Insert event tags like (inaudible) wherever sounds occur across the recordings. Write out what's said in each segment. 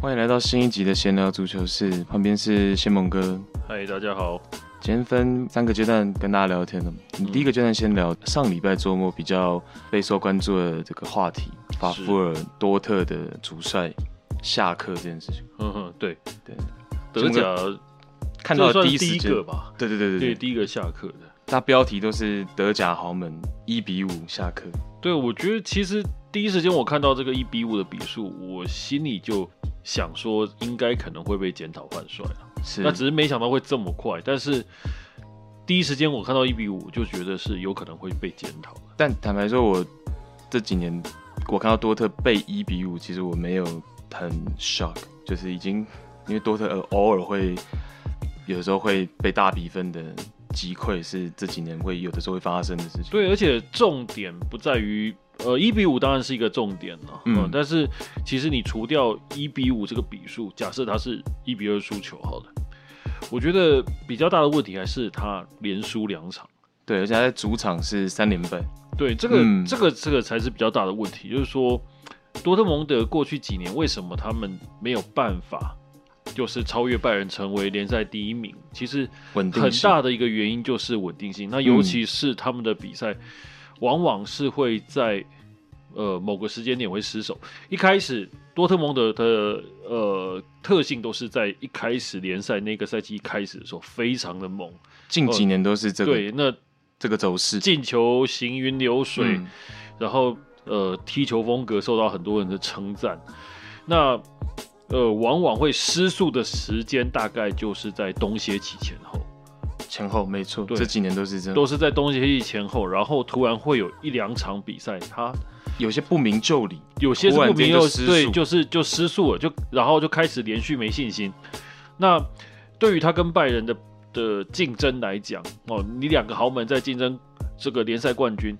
欢迎来到新一集的闲聊足球室，旁边是谢蒙哥。嗨，大家好。今天分三个阶段跟大家聊天的。你第一个阶段先聊上礼拜周末比较备受关注的这个话题，法夫尔多特的主帅下课这件事情。嗯哼，对对，德甲看到第一个吧？对对对对对，对第一个下课的。那标题都是德甲豪门一比五下课。对，我觉得其实第一时间我看到这个一比五的比数，我心里就想说，应该可能会被检讨换帅了。是，那只是没想到会这么快。但是第一时间我看到一比五，就觉得是有可能会被检讨。但坦白说，我这几年我看到多特被一比五，其实我没有很 shock，就是已经因为多特偶尔会有时候会被大比分的击溃，是这几年会有的时候会发生的事情。对，而且重点不在于。呃，一比五当然是一个重点了，嗯，嗯，但是其实你除掉一比五这个比数，假设他是一比二输球，好了，我觉得比较大的问题还是他连输两场，对，而且他在主场是三连败，对，这个、嗯、这个这个才是比较大的问题，就是说多特蒙德过去几年为什么他们没有办法就是超越拜仁成为联赛第一名？其实很大的一个原因就是稳定性，那尤其是他们的比赛。往往是会在呃某个时间点会失手。一开始多特蒙德的呃特性都是在一开始联赛那个赛季一开始的时候非常的猛，近几年都是这个、呃、对那这个走势，进球行云流水，嗯、然后呃踢球风格受到很多人的称赞。那呃往往会失速的时间大概就是在冬歇期前后。前后没错，对，这几年都是这样，都是在冬歇期前后，然后突然会有一两场比赛，他有些不明就里，有些是不明就对，就是就失速了，就然后就开始连续没信心。那对于他跟拜仁的的竞争来讲，哦，你两个豪门在竞争这个联赛冠军，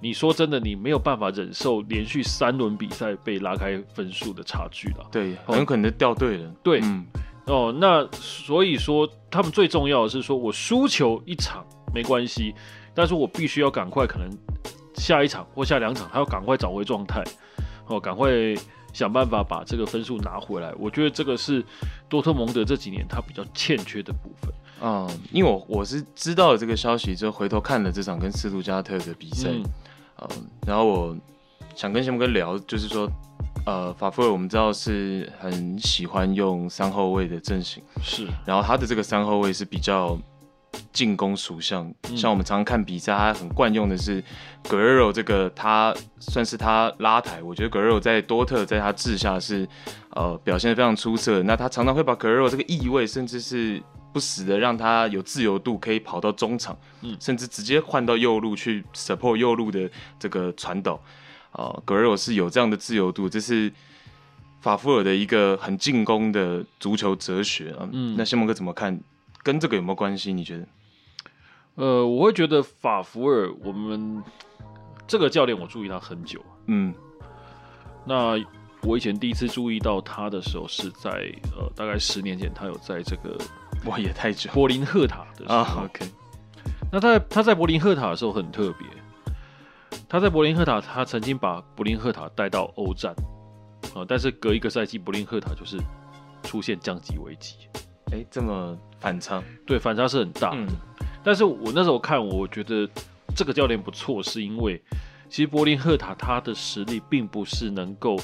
你说真的，你没有办法忍受连续三轮比赛被拉开分数的差距了，对，很有可能掉队了，对，嗯。哦，那所以说他们最重要的是说，我输球一场没关系，但是我必须要赶快，可能下一场或下两场，还要赶快找回状态，哦，赶快想办法把这个分数拿回来。我觉得这个是多特蒙德这几年他比较欠缺的部分。嗯，因为我我是知道了这个消息之后，回头看了这场跟斯图加特的比赛，嗯，嗯，然后我想跟谢蒙哥聊，就是说。呃，法夫尔我们知道是很喜欢用三后卫的阵型，是。然后他的这个三后卫是比较进攻属性，嗯，像我们常常看比赛，他很惯用的是格雷罗这个，他算是他拉抬。我觉得格雷罗在多特在他治下是呃表现的非常出色。那他常常会把格雷罗这个翼位，甚至是不死的让他有自由度可以跑到中场，嗯，甚至直接换到右路去 support 右路的这个传导。啊，格雷罗是有这样的自由度，这是法夫尔的一个很进攻的足球哲学啊。嗯，那谢蒙哥怎么看？跟这个有没有关系？你觉得？呃，我会觉得法夫尔，我们这个教练我注意他很久。嗯，那我以前第一次注意到他的时候是在呃大概十年前，他有在这个哇也太久柏林赫塔的时候。啊，OK。那他在他在柏林赫塔的时候很特别。他在柏林赫塔，他曾经把柏林赫塔带到欧战，啊，但是隔一个赛季，柏林赫塔就是出现降级危机。哎、欸，这么反差？对，反差是很大的。嗯、但是我那时候看，我觉得这个教练不错，是因为其实柏林赫塔他的实力并不是能够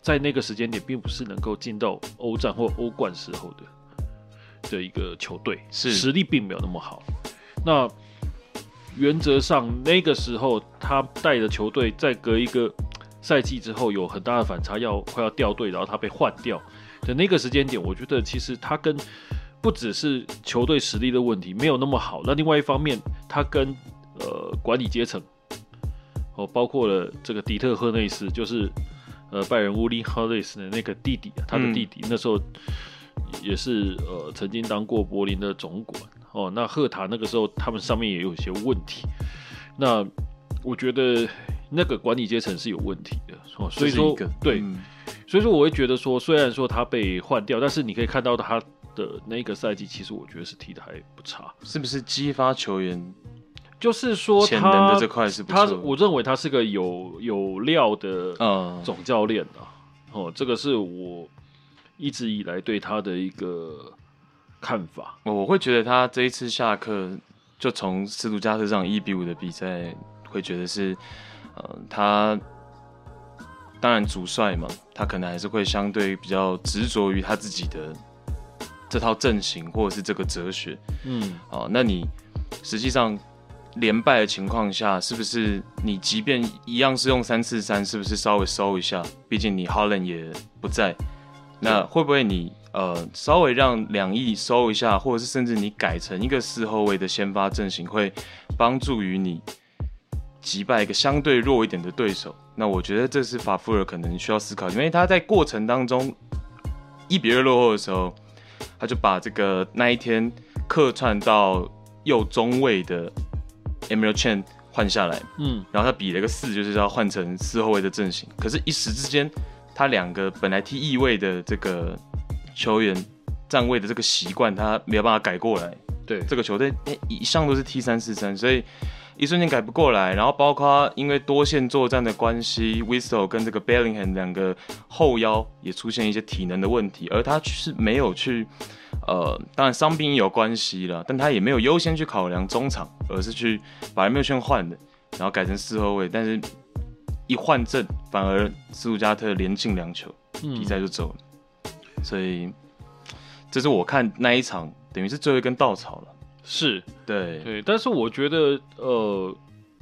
在那个时间点，并不是能够进到欧战或欧冠时候的的一个球队，是实力并没有那么好。那原则上，那个时候他带的球队在隔一个赛季之后有很大的反差，要快要掉队，然后他被换掉。的那个时间点，我觉得其实他跟不只是球队实力的问题没有那么好，那另外一方面，他跟呃管理阶层哦，包括了这个迪特赫内斯，就是呃拜仁乌利赫内斯的那个弟弟，他的弟弟、那时候也是呃曾经当过柏林的总管。哦，那赫塔那个时候他们上面也有一些问题，那我觉得那个管理阶层是有问题的，哦，所以说对，嗯、所以说我会觉得说，虽然说他被换掉，但是你可以看到他的那个赛季，其实我觉得是踢的还不差，是不是激发球员？就是说他潜能的这块是不错，他我认为他是个有有料的总教练啊。嗯、哦，这个是我一直以来对他的一个看法。我会觉得他这一次下课就从斯图加特这场一比五的比赛，会觉得是呃他。当然，主帅嘛，他可能还是会相对比较执着于他自己的这套阵型，或者是这个哲学。嗯，哦，那你实际上连败的情况下，是不是你即便一样是用三四三，是不是稍微收一下？毕竟你 Holland 也不在，那会不会你呃稍微让两翼收一下，或者是甚至你改成一个四后卫的先发阵型，会帮助于你击败一个相对弱一点的对手？那我觉得这是法夫尔可能需要思考，因为他在过程当中一比二落后的时候，他就把这个那一天客串到右中卫的 Emre Can 换下来，嗯，然后他比了个四，就是要换成四后卫的阵型。可是，一时之间，他两个本来踢翼位的这个球员站位的这个习惯，他没有办法改过来。对，这个球队一向都是 T 三四三，所以。一瞬间改不过来，然后包括因为多线作战的关系，Witsel 跟这个 Bellingham 两个后腰也出现一些体能的问题，而他是没有去，呃，当然伤病有关系了，但他也没有优先去考量中场，而是去把 Emre 换的，然后改成四后卫，但是一换阵反而斯图加特连进两球，比赛就走了，嗯、所以这是我看那一场等于是最后一根稻草了。是对对，但是我觉得，呃，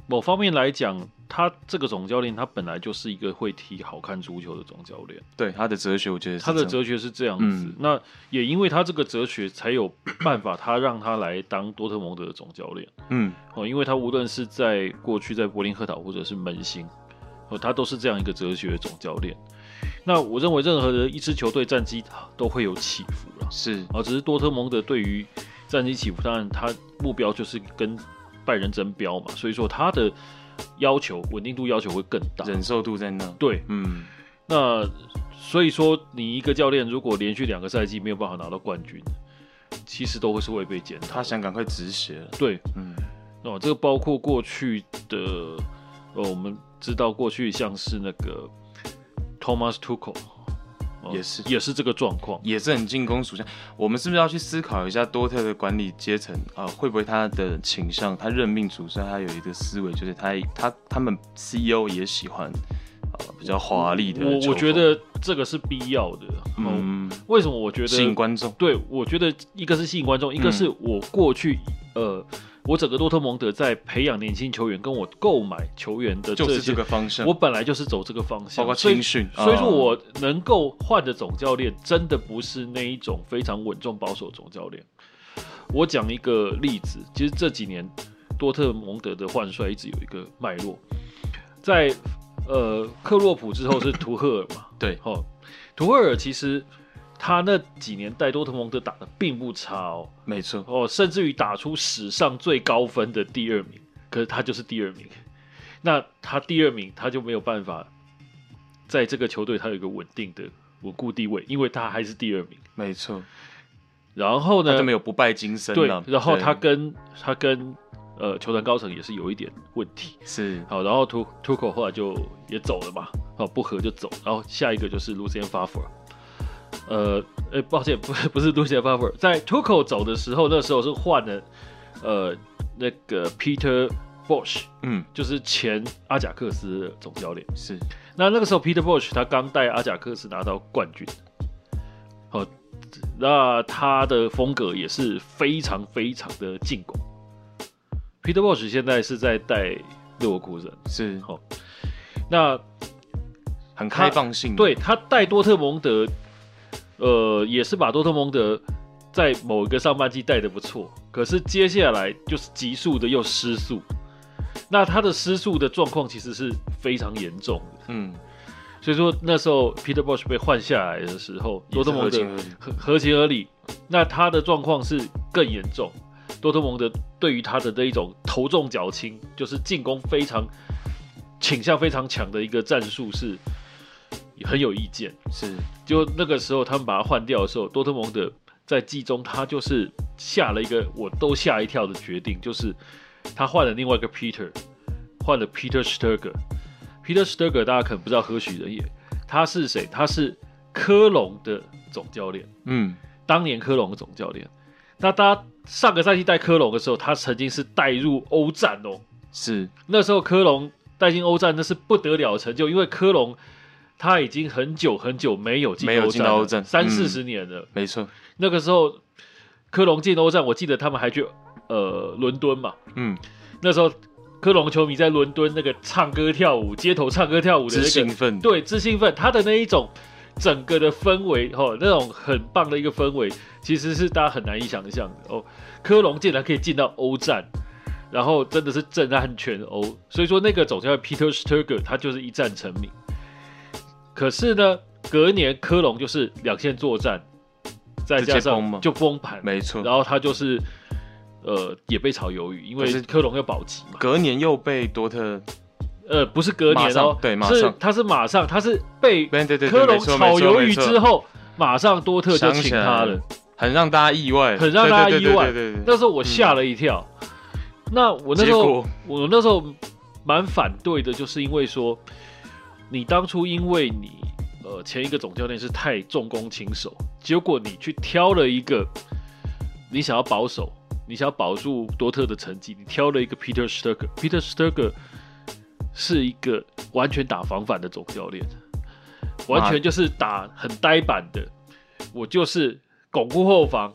某方面来讲，他这个总教练他本来就是一个会踢好看足球的总教练。对他的哲学，我觉得他的哲学是这样子。嗯、那也因为他这个哲学，才有办法他让他来当多特蒙德的总教练。嗯，哦，因为他无论是在过去在柏林赫塔或者是门兴，哦，他都是这样一个哲学的总教练。那我认为任何的一支球队战绩都会有起伏了，是啊，只是多特蒙德对于。战绩起伏，当然他目标就是跟拜仁争标嘛，所以说他的要求稳定度要求会更大，忍受度在那。对，嗯，那所以说你一个教练如果连续两个赛季没有办法拿到冠军，其实都会是会被检讨。他想赶快止血了。对，嗯，哦，这个包括过去的，呃，我们知道过去像是那个 Thomas Tuchel。也是，也是这个状况，也是很进攻属性。我们是不是要去思考一下多特的管理阶层啊？会不会他的倾向，他任命主帅，他有一个思维，就是他他他们 CEO 也喜欢啊比较华丽的。我我觉得这个是必要的。嗯，为什么我觉得吸引观众？对，我觉得一个是吸引观众，一个是我过去、嗯、呃。我整个多特蒙德在培养年轻球员，跟我购买球员的就是这个方向。我本来就是走这个方向，包括青训。所以说我能够换的总教练，真的不是那一种非常稳重保守总教练。我讲一个例子，其实这几年多特蒙德的换帅一直有一个脉络，在呃克洛普之后是图赫尔嘛？对，哦，图赫尔其实。他那几年带多特蒙德打的并不差哦，没错哦，甚至于打出史上最高分的第二名，可是他就是第二名。那他第二名，他就没有办法在这个球队他有一个稳定的稳固地位，因为他还是第二名，没错。然后呢，他就没有不败金身。对，然后他跟他跟呃球团高层也是有一点问题，是好，然后图图克后来就也走了嘛，好不合就走，然后下一个就是 Lucian Favre。呃，哎，抱歉，(laughs) 不是不是 Lucien Favre，在 Tuchel 走的时候，那时候是换了，呃，那个 Peter Bosch，嗯，就是前阿贾克斯的总教练。是，那那个时候 Peter Bosch 他刚带阿贾克斯拿到冠军，好、呃，那他的风格也是非常非常的进攻。Peter Bosch 现在是在带勒沃库森，是，好、哦，那很开放性，对他带多特蒙德。呃，也是把多特蒙德在某一个上半季带的不错，可是接下来就是急速的又失速，那他的失速的状况其实是非常严重的，嗯，所以说那时候 Peter Bosz 被换下来的时候，多特蒙德合合情合理，那他的状况是更严重，多特蒙德对于他的这一种头重脚轻，就是进攻非常倾向非常强的一个战术是。也很有意见，是就那个时候他们把他换掉的时候，多特蒙德在季中他就是下了一个我都吓一跳的决定，就是他换了另外一个 Peter，换了 Peter Sturger。Peter Sturger 大家可能不知道何许人也，他是谁？他是科隆的总教练。嗯，当年科隆的总教练。那他上个赛季带科隆的时候，他曾经是带入欧战哦。是，那时候科隆带进欧战，那是不得了成就，因为科隆他已经很久很久没有进到欧战，三四十年了。没错，那个时候科隆进欧战，我记得他们还去呃伦敦嘛。嗯，那时候。科隆球迷在伦敦那个唱歌跳舞，街头唱歌跳舞的那个兴奋，对，之兴奋，他的那一种整个的氛围，哦，那种很棒的一个氛围，其实是大家很难以想象的哦。科隆竟然可以进到欧战，然后真的是震撼全欧，所以说那个总教练 Peter Stöger 他就是一战成名。可是呢，隔年科隆就是两线作战，再加上就崩盘，没错，然后他就是。呃，也被炒鱿鱼，因为科隆要保级嘛。隔年又被多特，呃，不是隔年哦，对，马上，他是马上，他是被科隆炒鱿鱼之后，马上多特就请他了，很让大家意外，很让大家意外。那时候我吓了一跳。那我那时候，我那时候蛮反对的，就是因为说，你当初因为你呃前一个总教练是太重攻轻守，结果你去挑了一个，你想要保守。你想要保住多特的成绩，你挑了一个 Peter Stöger。Peter Stöger 是一个完全打防反的总教练，完全就是打很呆板的，我就是巩固后防，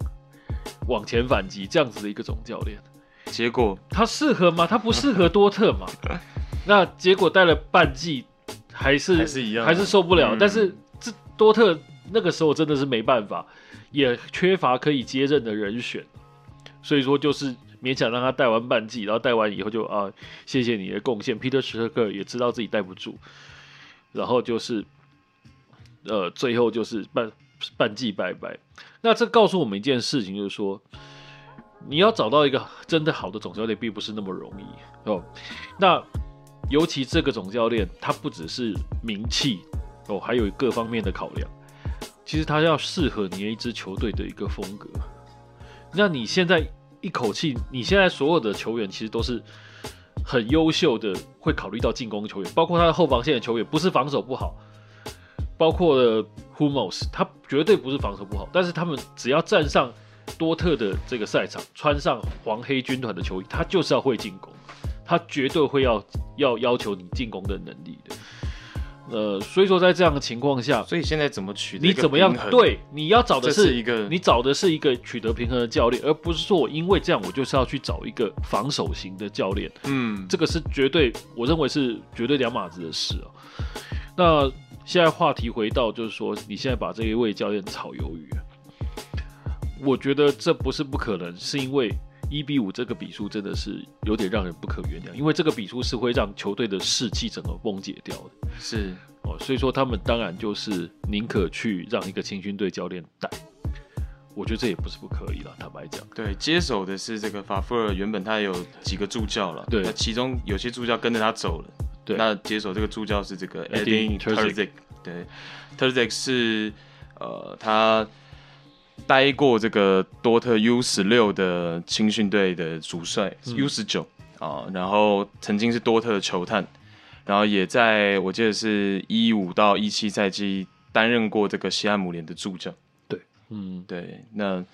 往前反击这样子的一个总教练。结果他适合吗？他不适合多特嘛？(laughs) 那结果带了半季，还是还是一样，还是受不了。嗯、但是这多特那个时候真的是没办法，也缺乏可以接任的人选。所以说，就是勉强让他带完半季，然后带完以后就啊，谢谢你的贡献。Peter Stöger 也知道自己带不住，然后就是，呃，最后就是半半季拜拜。那这告诉我们一件事情，就是说，你要找到一个真的好的总教练，并不是那么容易哦。那尤其这个总教练，他不只是名气哦，还有各方面的考量。其实他要适合你一支球队的一个风格。那你现在一口气，你现在所有的球员其实都是很优秀的，会考虑到进攻球员，包括他的后防线的球员，不是防守不好，包括了 Hummels，他绝对不是防守不好，但是他们只要站上多特的这个赛场，穿上黄黑军团的球衣，他就是要会进攻，他绝对会要要要求你进攻的能力的。呃，所以说在这样的情况下，所以现在怎么取得？你怎么样？对，你要找的是，是一个，你找的是一个取得平衡的教练，而不是说我因为这样，我就是要去找一个防守型的教练。嗯，这个是绝对，我认为是绝对两码子的事啊。那现在话题回到，就是说你现在把这一位教练炒鱿鱼，我觉得这不是不可能，是因为。一比五这个比数真的是有点让人不可原谅，因为这个比数是会让球队的士气整个崩解掉的。是哦，所以说他们当然就是宁可去让一个青训队教练带，我觉得这也不是不可以了。坦白讲，对，接手的是这个法夫尔，原本他有几个助教了，对，那其中有些助教跟着他走了，对，那接手这个助教是这个 Edin Terzic，对，Terzic 是呃他。待过这个多特 U 十六的青训队的主帅，U 十九啊，然后曾经是多特的球探，然后也在我记得是一五到一七赛季担任过这个西汉姆联的助教。对，嗯，对，那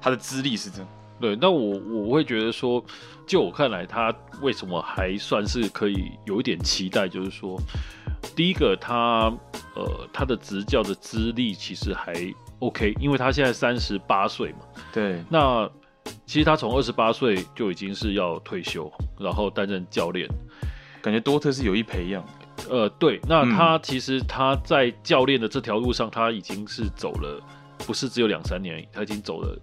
他的资历是这样。对，那我我会觉得说，就我看来，他为什么还算是可以有一点期待，就是说，第一个他呃他的执教的资历其实还。OK，因为他现在三十八岁嘛，对，那其实他从二十八岁就已经是要退休，然后担任教练，感觉多特是有意培养。呃，对，那他其实他在教练的这条路上，他已经是走了，不是只有两三年，他已经走了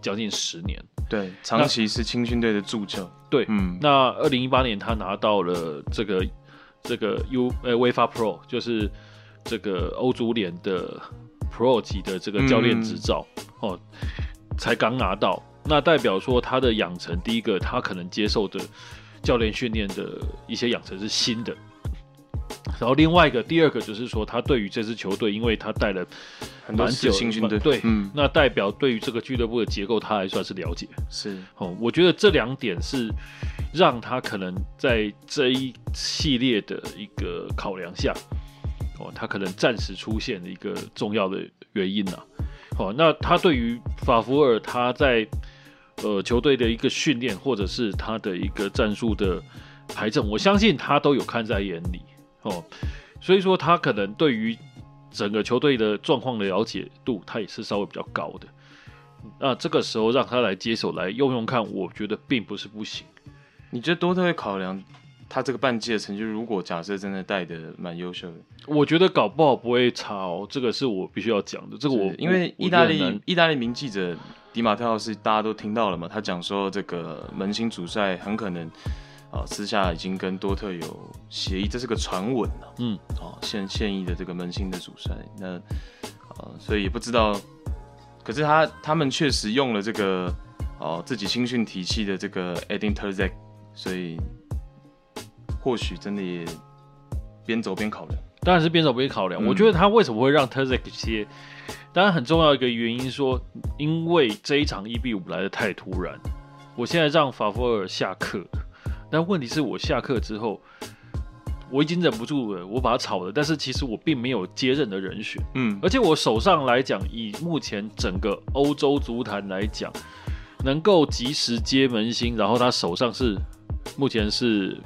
将近十年。对，长期是青训队的助教。对，嗯，那二零一八年他拿到了这个这个 U 呃 UEFA Pro，就是这个欧足联的。Pro 级的这个教练执照、嗯、哦，才刚拿到，那代表说他的养成，第一个他可能接受的教练训练的一些养成是新的，然后另外一个第二个就是说，他对于这支球队，因为他带了很多次新训队，对，嗯，那代表对于这个俱乐部的结构，他还算是了解。是哦，我觉得这两点是让他可能在这一系列的一个考量下，哦，他可能暂时出现的一个重要的原因呐、啊。哦，那他对于法福尔他在呃球队的一个训练，或者是他的一个战术的排阵，我相信他都有看在眼里。哦，所以说他可能对于整个球队的状况的了解度，他也是稍微比较高的。那这个时候让他来接手来用用看，我觉得并不是不行。你觉得多特会考量他这个半季的成绩？如果假设真的带的蛮优秀的，我觉得搞不好不会差哦。这个是我必须要讲的。这个我因为意大利意大利名记者迪马特奥是大家都听到了嘛？他讲说这个门兴主帅很可能。啊，私下已经跟多特有协议，这是个传闻了。嗯，哦，现现役的这个门兴的主帅，那啊，所以也不知道。可是他他们确实用了这个哦自己青训体系的这个 Edin Terzic，所以或许真的也边走边考量。当然是边走边考量。嗯、我觉得他为什么会让 Terzic 接？当然很重要一个原因说，因为这一场一比五来的太突然。我现在让法夫尔下课。但问题是我下课之后，我已经忍不住了，我把他炒了。但是其实我并没有接任的人选，嗯，而且我手上来讲，以目前整个欧洲足坛来讲，能够及时接门兴，然后他手上是目前是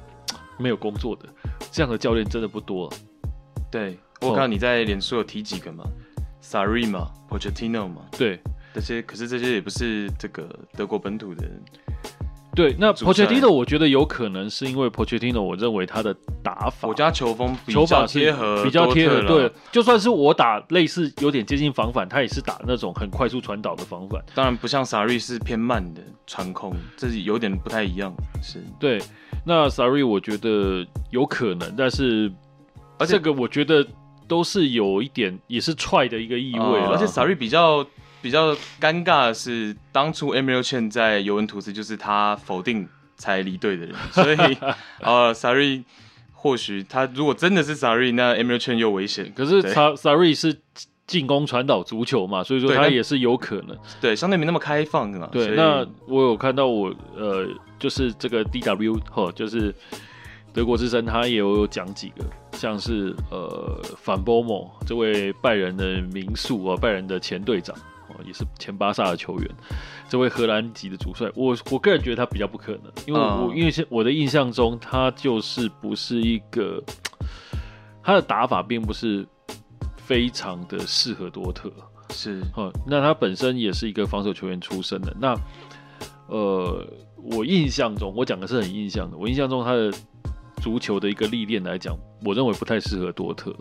没有工作的这样的教练真的不多啊。对，我看到你在脸书有提几个嘛，Sarri 嘛，Pochettino 嘛，对，这些可是这些也不是这个德国本土的人。对，那 Pochettino 我觉得有可能是因为 Pochettino，我认为他的打法，我家球风比较贴合，比较贴合。对，就算是我打类似有点接近防反，他也是打那种很快速传导的防反。当然不像 Sarri 是偏慢的传控，这是有点不太一样。是对，那 Sarri 我觉得有可能，但是而且这个我觉得都是有一点也是踹的一个意味，呃，而且 Sarri 比较。比较尴尬的是，当初 Emile Can 在尤文图斯就是他否定才离队的人，所以 (laughs) 呃，Sarri 或许他如果真的是 Sarri，那 Emile Can 又危险。可是 Sarri 是进攻传导足球嘛，所以说他也是有可能。对，相对没那么开放的嘛。对，那我有看到我呃，就是这个 DW 哈，就是德国之声，他也有讲几个，像是呃范波莫这位拜仁的名宿啊，拜仁的前队长。也是前巴萨的球员，这位荷兰籍的主帅，我我个人觉得他比较不可能，因为我、嗯、因为我的印象中，他就是不是一个他的打法并不是非常的适合多特，是。哦，那他本身也是一个防守球员出身的，那呃，我印象中，我讲的是很印象的，我印象中他的足球的一个历练来讲，我认为不太适合多特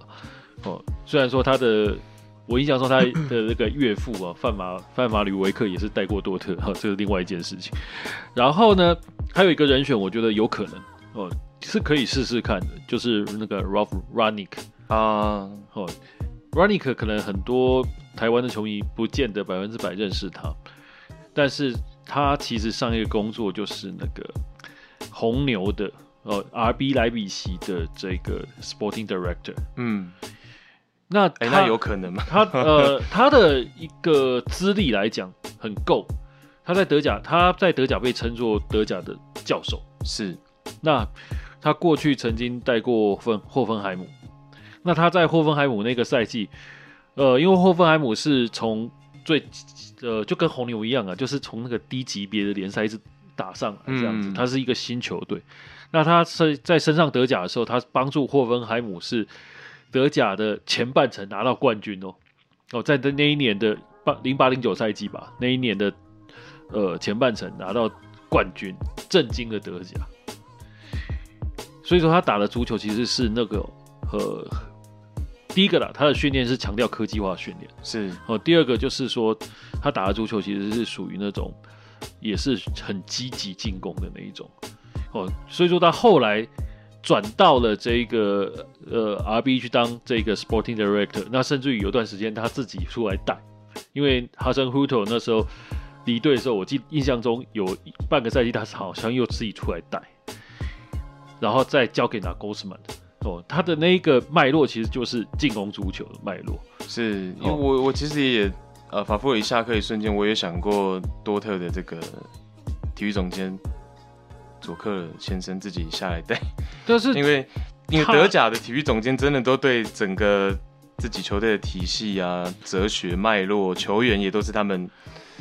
哦，虽然说他的。我印象中，他的那个岳父啊，范马范马吕维克也是带过多特，哈，这是另外一件事情。然后呢，还有一个人选，我觉得有可能哦，是可以试试看的，就是那个 Ralf Rangnick 啊，哦，Rangnick 可能很多台湾的球迷不见得百分之百认识他，但是他其实上一个工作就是那个红牛的哦，RB 莱比锡的这个 Sporting Director，嗯。那他、欸、那有可能吗？他呃，(laughs) 他的一个资历来讲很够。他在德甲，他在德甲被称作德甲的教授。是。那他过去曾经带过芬霍芬海姆。那他在霍芬海姆那个赛季，呃，因为霍芬海姆是从最呃就跟红牛一样啊，就是从那个低级别的联赛一直打上来这样子。他、嗯、是一个新球队。那他是在身上德甲的时候，他帮助霍芬海姆是。德甲的前半程拿到冠军哦，哦，在的那一年的八零八零九赛季吧，那一年的呃前半程拿到冠军，震惊了德甲。所以说他打的足球其实是那个呃第一个啦，他的训练是强调科技化训练，是哦。第二个就是说他打的足球其实是属于那种也是很积极进攻的那一种哦。所以说他后来。转到了这个呃 RB 去当这个 Sporting Director，那甚至于有段时间他自己出来带，因为 Hasenhüttl 那时候离队的时候，我记印象中有半个赛季他是好像又自己出来带，然后再交给 Nagelsmann，哦，他的那一个脉络其实就是进攻足球的脉络。是因为我我其实也呃，法夫尔一下课一瞬间，我也想过多特的这个体育总监佐克先生自己下来带，(laughs) 但是因为因为德甲的体育总监真的都对整个自己球队的体系啊、哲学脉络、球员也都是他们。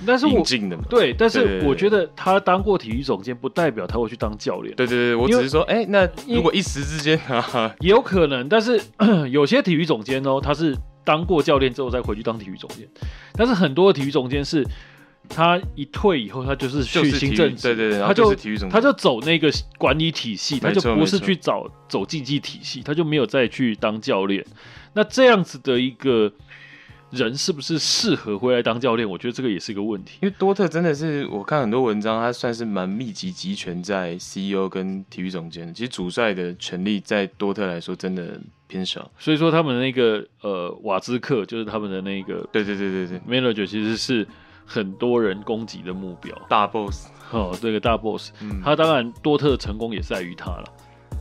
但是我进的嘛，对，但是我觉得他当过体育总监，不代表他会去当教练。对对对，我只是说，哎、欸，那如果一时之间啊，(laughs) 也有可能。但是 (clears throat) 有些体育总监哦，他是当过教练之后再回去当体育总监。但是很多的体育总监是，他一退以后，他就是去行政，对对对，他就他就走那个管理体系，他就不是去找走竞技体系，他就没有再去当教练。那这样子的一个。人是不是适合回来当教练？我觉得这个也是一个问题。因为多特真的是我看很多文章，他算是蛮密集集权在 CEO 跟体育总监。其实主帅的权力在多特来说真的偏少。所以说他们的那个呃瓦兹克就是他们的那个对对对对对 manager 其实是很多人攻击的目标，大 boss 哦，这个大 boss，、嗯、他当然多特的成功也在于他了。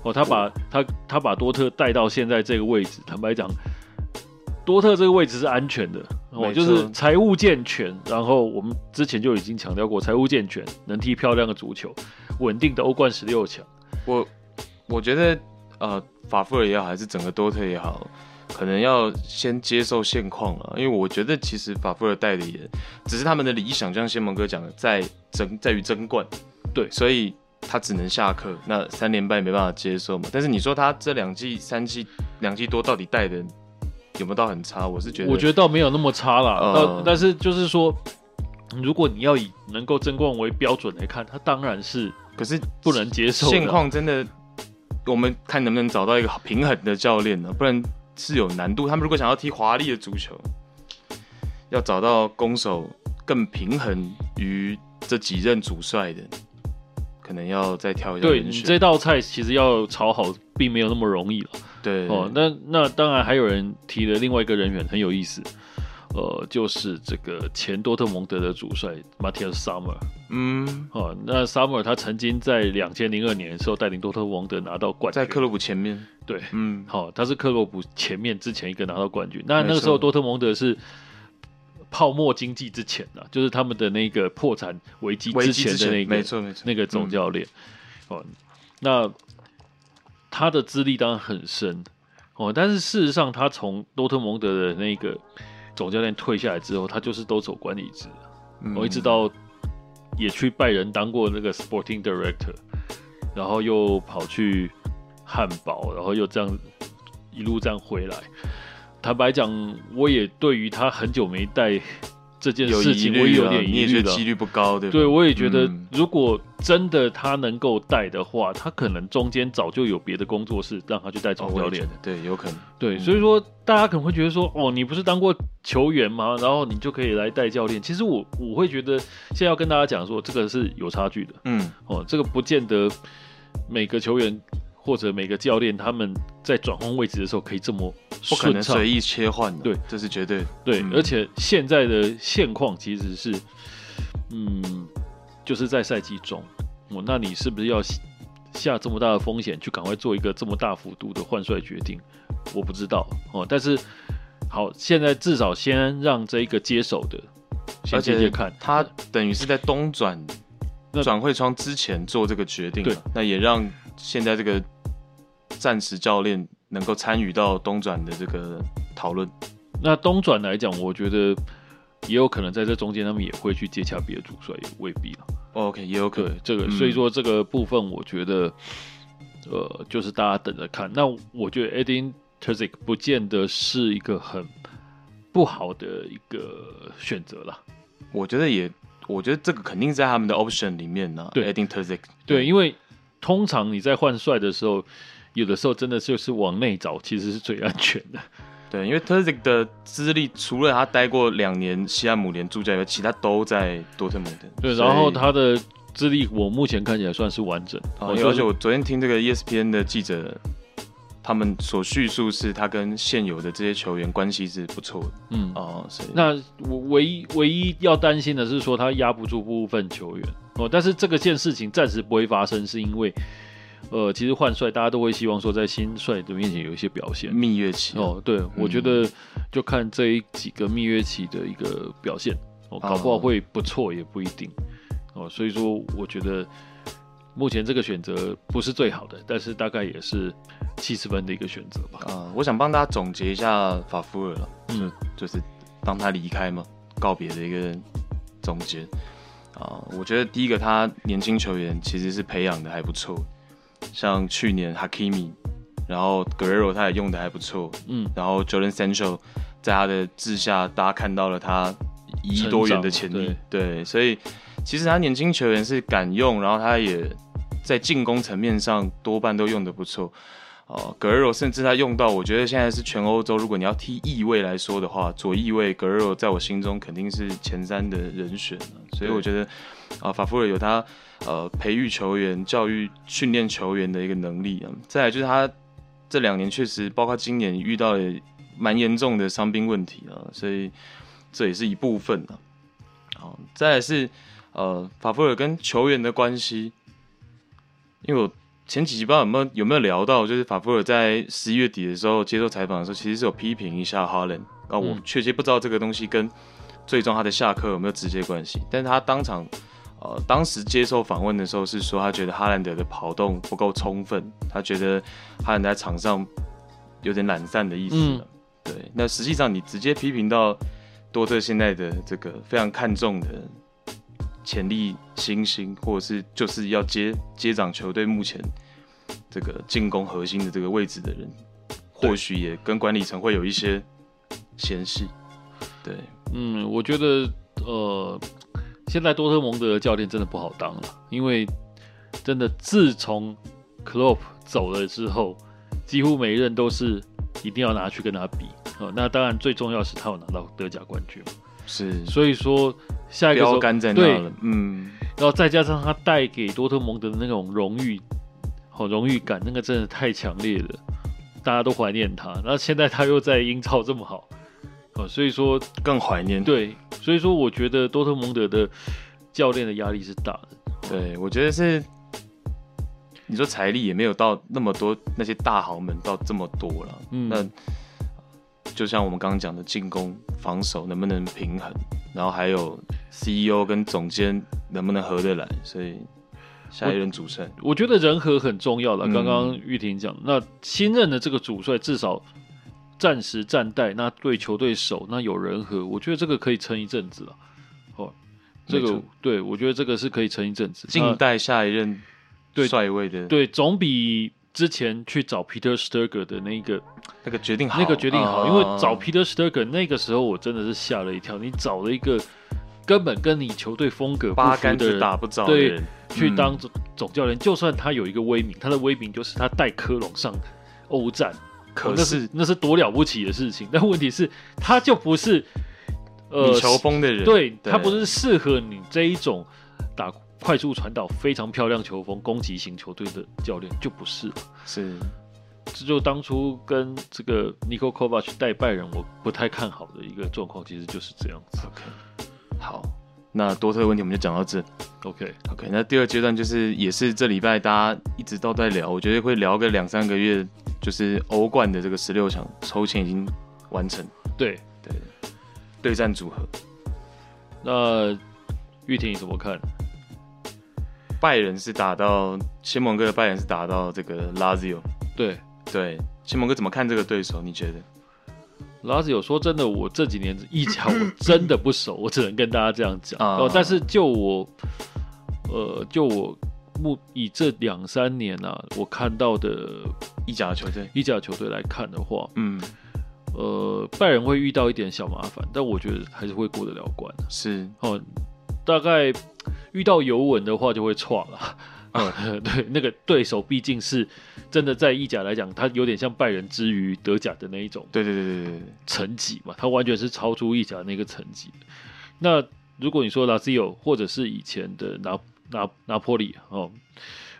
哦，他把他他把多特带到现在这个位置，坦白讲。多特这个位置是安全的，哦，就是财务健全，然后我们之前就已经强调过，财务健全，能踢漂亮的足球，稳定的欧冠十六强。我我觉得，呃，法夫尔也好，还是整个多特也好，可能要先接受现况了，因为我觉得其实法夫尔带的也只是他们的理想，像先蒙哥讲的，在争在于争冠，对，所以他只能下课，那三连败没办法接受嘛。但是你说他这两季、三季、两季多到底带的？有没有到很差？我是觉得，我觉得倒没有那么差啦。呃，但是就是说，如果你要以能够争冠为标准来看，他当然是，可是不能接受。现况真的，我们看能不能找到一个平衡的教练呢？不然是有难度。他们如果想要踢华丽的足球，要找到攻守更平衡于这几任主帅的，可能要再挑一下。对，你这道菜其实要炒好，并没有那么容易了。对哦，那那当然还有人提了另外一个人员很有意思，呃，就是这个前多特蒙德的主帅 Matthias Sammer。嗯，哦，那 Summer 他曾经在两千零二年的时候带领多特蒙德拿到冠军，在克洛普前面。对，嗯，好、哦，他是克洛普前面之前一个拿到冠军。那那个时候多特蒙德是泡沫经济之前的，就是他们的那个破产危机之前的那个，没错没错，那个总教练。嗯、哦，那。他的资历当然很深。哦，但是事实上，他从多特蒙德的那个总教练退下来之后，他就是都走管理职，我、嗯、一直到也去拜仁当过那个 sporting director，然后又跑去汉堡，然后又这样一路这样回来。坦白讲，我也对于他很久没带。这件事情我也有点疑虑的，几率不高，对。对，我也觉得，如果真的他能够带的话，他可能中间早就有别的工作室让他去带总教练。对，有可能。对，所以说大家可能会觉得说，哦，你不是当过球员吗？然后你就可以来带教练。其实我我会觉得，现在要跟大家讲说，这个是有差距的。嗯，哦，这个不见得每个球员。或者每个教练他们在转换位置的时候可以这么，不可能随意切换的。对，这是绝对对。而且现在的现况其实是，嗯，就是在赛季中，哦，那你是不是要下这么大的风险去赶快做一个这么大幅度的换帅决定？我不知道哦。但是好，现在至少先让这一个接手的先接接看，他等于是在东转转会窗之前做这个决定，对，那也让。现在这个暂时教练能够参与到东转的这个讨论，那东转来讲，我觉得也有可能在这中间他们也会去接洽别的主帅，也未必了。OK，也有可能这个，嗯、所以说这个部分，我觉得呃，就是大家等着看。那我觉得 Edin Terzic 不见得是一个很不好的一个选择了。我觉得也，我觉得这个肯定在他们的 option 里面呢。对，Edin Terzic，对，因为。通常你在换帅的时候，有的时候真的就是往内找，其实是最安全的。对，因为 Terzic 的资历，除了他待过两年西汉姆联助教以外，其他都在多特蒙德。对，然后他的资历，我目前看起来算是完整。哦，而且我昨天听这个 ESPN 的记者，他们所叙述是他跟现有的这些球员关系是不错的。嗯，哦，所以那我唯一唯一要担心的是说他压不住部分球员。哦，但是这个件事情暂时不会发生，是因为呃，其实换帅大家都会希望说在新帅的面前有一些表现。蜜月期哦，对，嗯、我觉得就看这一几个蜜月期的一个表现，哦，搞不好会不错也不一定。哦，所以说我觉得目前这个选择不是最好的，但是大概也是七十分的一个选择吧。啊，我想帮大家总结一下法夫尔了，嗯，就是当他离开嘛，告别的一个总结。啊，我觉得第一个他年轻球员其实是培养的还不错。像去年 Hakimi，然后 Guerrero 他也用的还不错，嗯，然后 Jordan Sancho 在他的治下，大家看到了他一亿多元的潜力，对，对，所以其实他年轻球员是敢用，然后他也在进攻层面上多半都用的不错，哦，Guerrero 甚至他用到，我觉得现在是全欧洲，如果你要踢翼位来说的话，左翼位 Guerrero 在我心中肯定是前三的人选，所以我觉得啊，法夫尔有他。呃，培育球员、教育、训练球员的一个能力啊。再来就是他这两年确实，包括今年遇到了蛮严重的伤病问题啊，所以这也是一部分啊。好，再来是呃，法夫尔跟球员的关系，因为我前几集不知道有没有有没有聊到，就是法夫尔在十一月底的时候接受采访的时候，其实是有批评一下哈兰啊。我确切不知道这个东西跟最终他的下课有没有直接关系，但是他当场。呃，当时接受访问的时候是说，他觉得哈兰德的跑动不够充分，他觉得哈兰德在场上有点懒散的意思。嗯。对，那实际上你直接批评到多特现在的这个非常看重的潜力新星，或者是就是要接接掌球队目前这个进攻核心的这个位置的人，或许也跟管理层会有一些嫌隙。对，嗯，我觉得呃。现在多特蒙德的教练真的不好当了，因为真的自从 Klopp 走了之后，几乎每一任都是一定要拿去跟他比啊。那当然最重要是他有拿到德甲冠军，是，所以说下一个标杆在那了，嗯，然后再加上他带给多特蒙德的那种荣誉，好荣誉感，那个真的太强烈了，大家都怀念他。那现在他又在英超这么好。所以说更怀念。对，所以说我觉得多特蒙德的教练的压力是大的。对，我觉得是，你说财力也没有到那么多，那些大豪门到这么多了。嗯，那就像我们刚刚讲的，进攻、防守能不能平衡，然后还有 CEO 跟总监能不能合得来，所以下一任主帅，我觉得人和很重要了。刚刚玉婷讲，那新任的这个主帅至少。暂时暂代，那对球队守，那有人和，我觉得这个可以撑一阵子了。哦，这个对，我觉得这个是可以撑一阵子，静待下一任对帅位的。对，总比之前去找 Peter Stöger 的那个那个决定好，那个决定好，因为找 Peter Stöger 那个时候我真的是吓了一跳，你找了一个根本跟你球队风格八竿子，打不着的人，对，去当总总教练，就算他有一个威名，他的威名就是他带科隆上欧战。可是、哦、那是那是多了不起的事情，(laughs) 但问题是他就不是呃球风的人，对，对。他不是适合你这一种打快速传导、非常漂亮球风、攻击型球队的教练，就不是。是，这就当初跟这个 Niko Kovac 带拜仁，我不太看好的一个状况，其实就是这样子。OK，好，那多特的问题我们就讲到这。OK OK，那第二阶段就是也是这礼拜大家一直都在聊，我觉得会聊个两三个月。就是欧冠的这个十六强抽签已经完成，对对，对战组合。那玉婷你怎么看？拜仁是打到西蒙哥的拜仁是打到这个拉兹欧，对对，西蒙哥怎么看这个对手？你觉得？拉子有说真的，我这几年意甲我 (laughs) 真的不熟，我只能跟大家这样讲。哦、嗯，但是就我，呃，就我。目以这两三年啊，我看到的意甲球队，意甲球队来看的话，嗯，呃，拜仁会遇到一点小麻烦，但我觉得还是会过得了关。是哦，大概遇到尤文的话就会 (laughs) 错了。(laughs) 嗯，(laughs) 对，那个对手毕竟是真的在意甲来讲，他有点像拜仁之于德甲的那一种。对对对对对，层级嘛，他完全是超出意甲那个层级。那如果你说拉兹欧或者是以前的拿。拿拿破里哦，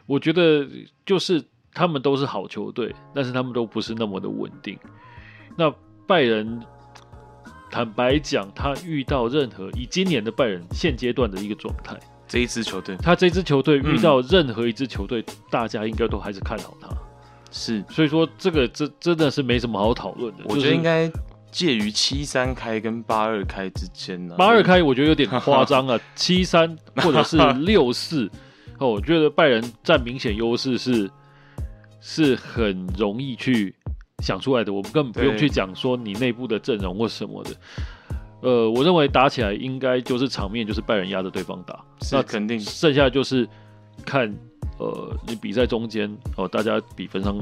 我觉得就是他们都是好球队，但是他们都不是那么的稳定。那拜仁，坦白讲，他遇到任何以今年的拜仁现阶段的一个状态，这一支球队，他这支球队遇到任何一支球队，嗯、大家应该都还是看好他。是，所以说这个真真的是没什么好讨论的。我觉得应该介于七三开跟八二开之间呢。八二开我觉得有点夸张啊，(laughs) 七三或者是六四哦，我觉得拜仁占明显优势是是很容易去想出来的。我们根本不用去讲说你内部的阵容或什么的。呃，我认为打起来应该就是场面就是拜仁压着对方打，那肯定剩下就是看呃你比赛中间哦大家比分上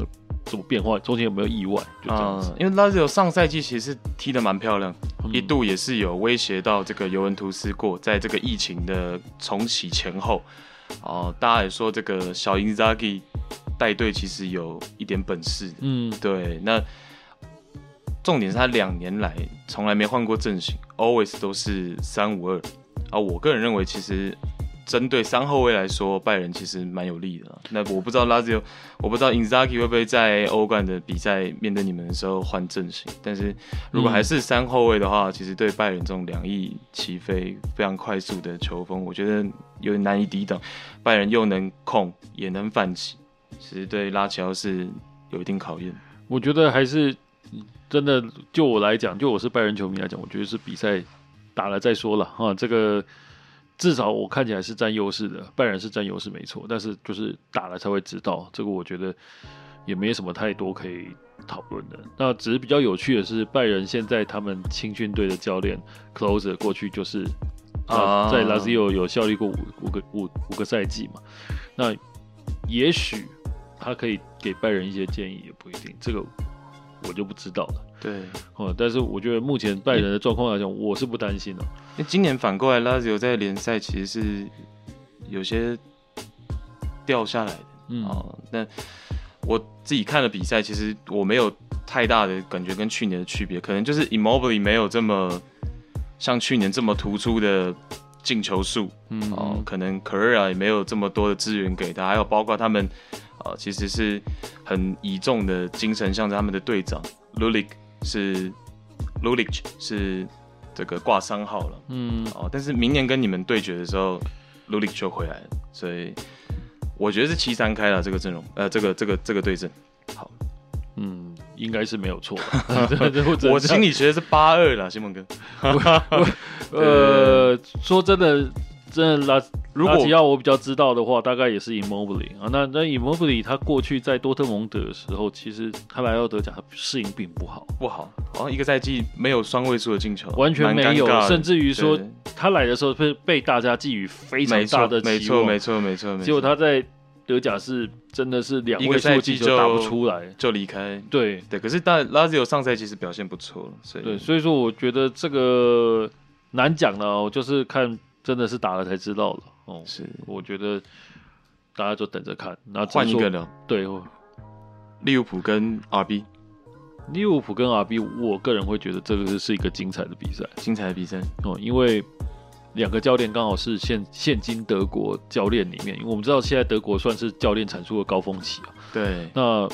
怎么变化，中间有没有意外，就这样子。嗯、因为拉齐有上赛季其实踢得蛮漂亮，嗯、一度也是有威胁到这个尤文图斯过，在这个疫情的重启前后，哦、呃，大家也说这个小因扎吉带队其实有一点本事，嗯，对，那。重点是他两年来从来没换过阵型，always 都是三五二啊。我个人认为，其实针对三后卫来说，拜仁其实蛮有利的。那我不知道拉兹，我不知道 Inzaghi 会不会在欧冠的比赛面对你们的时候换阵型。但是如果还是三后卫的话，其实对拜仁这种两翼齐飞、非常快速的球风，我觉得有点难以抵挡。拜仁又能控，也能反击，其实对拉齐奥是有一定考验。我觉得还是。真的，就我来讲，就我是拜仁球迷来讲，我觉得是比赛打了再说了哈。这个至少我看起来是占优势的，拜仁是占优势没错，但是就是打了才会知道。这个我觉得也没什么太多可以讨论的。那只是比较有趣的是，拜仁现在他们青训队的教练 close 过去就是啊，在 Lazio 有效力过五五个五五个赛季嘛。那也许他可以给拜仁一些建议，也不一定。这个。我就不知道了。对，哦，但是我觉得目前拜仁的状况来讲，我是不担心的。因为今年反过来，拉兹欧在联赛其实是有些掉下来的。嗯，哦，那我自己看了比赛，其实我没有太大的感觉跟去年的区别，可能就是 Immobile 没有这么像去年这么突出的进球数。嗯，哦，可能 Correa 也没有这么多的资源给他，还有包括他们。啊，其实是很倚重的精神象征，他们的队长 Lulic 是 Lulic 是这个挂伤号了，嗯，哦，但是明年跟你们对决的时候，Lulic 就回来了，所以我觉得是七三开了这个阵容，呃，这个这个这个对阵，好，嗯，应该是没有错，(laughs) 我心里觉得是八二了，新梦哥，(laughs) 呃，说真的。真的拉，如果要我比较知道的话，大概也是 Immobile 啊。那那 Immobile 他过去在多特蒙德的时候，其实他来到德甲，他适应并不好，不好。好像一个赛季没有双位数的进球，完全没有。甚至于说他来的时候被被大家寄予非常大的期望，没错没错没错。结果他在德甲是真的是两位数季就打不出来就离开。对对，可是但拉兹欧上赛季其实表现不错，所以对，所以说我觉得这个难讲了，我就是看。真的是打了才知道了哦，是，我觉得大家就等着看。那换一个呢？对，利物浦跟 RB，利物浦跟 RB，我个人会觉得这个是一个精彩的比赛，精彩的比赛哦，因为两个教练刚好是现现今德国教练里面，因为我们知道现在德国算是教练产出的高峰期啊。对，那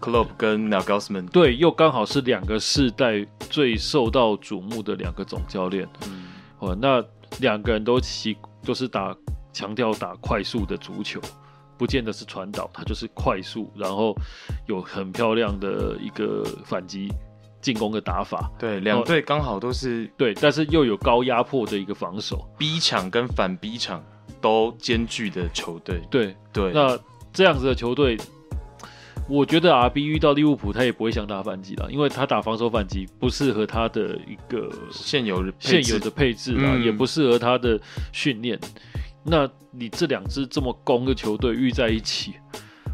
Klopp 跟 Nagelsmann，对，又刚好是两个世代最受到瞩目的两个总教练。嗯，哦，那。两个人都其都是打强调打快速的足球，不见得是传导，他就是快速，然后有很漂亮的一个反击进攻的打法。对，两队刚好都是对，但是又有高压迫的一个防守，逼抢跟反逼抢都兼具的球队。对对，那这样子的球队。我觉得 RB 遇到利物浦，他也不会想打反击了，因为他打防守反击不适合他的一个现有的现有的配置啦，嗯、也不适合他的训练。那你这两支这么攻的球队遇在一起，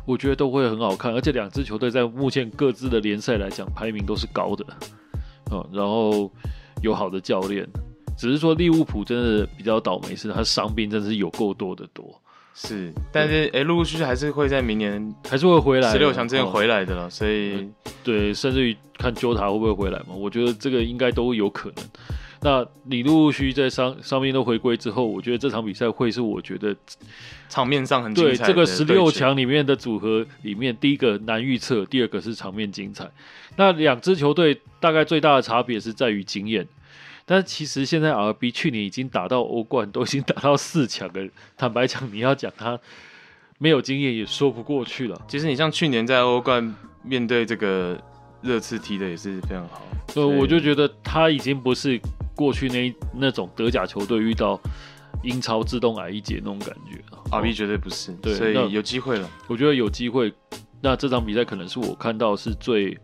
我觉得都会很好看。而且两支球队在目前各自的联赛来讲，排名都是高的，嗯，然后有好的教练，只是说利物浦真的比较倒霉，是他伤病真的是有够多的多。是，但是哎，陆陆续续还是会在明年还是会回来，十六强之前回来的了，哦、所以对，甚至于看 Jota 会不会回来嘛？我觉得这个应该都有可能。那你陆陆续续在上上面都回归之后，我觉得这场比赛会是我觉得场面上很精彩。对，这个十六强里面的组合里面，第一个难预测，第二个是场面精彩。那两支球队大概最大的差别是在于经验。但其实现在 RB 去年已经打到欧冠，都已经打到四强了。(laughs) 坦白讲，你要讲他没有经验也说不过去了。其实你像去年在欧冠面对这个热刺踢的也是非常好，所以我就觉得他已经不是过去那那种德甲球队遇到英超自动矮一截那种感觉了。RB 绝对不是，对，所以有机会了。我觉得有机会，那这场比赛可能是我看到是最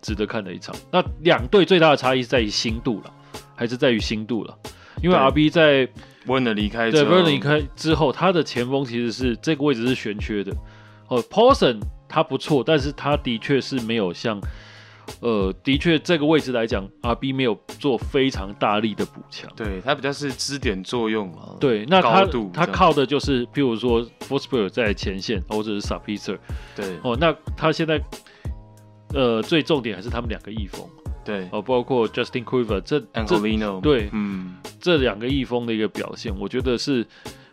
值得看的一场。那两队最大的差异是在于新度了。还是在于新度了，因为 RB 在 Werner 离开，对 Werner 离开之后，他的前锋其实是这个位置是悬缺的。哦，Paulson 他不错，但是他的确是没有像，呃，的确这个位置来讲，RB 没有做非常大力的补强。对，他比较是支点作用啊。对，那他他靠的就是，譬如说 Forsberg 在前线，或者是 Sapitzer。对，哦，那他现在，呃，最重点还是他们两个翼锋。对，哦，包括 Justin Kluivert 这 Angelino 对，嗯，这两个翼锋的一个表现，我觉得是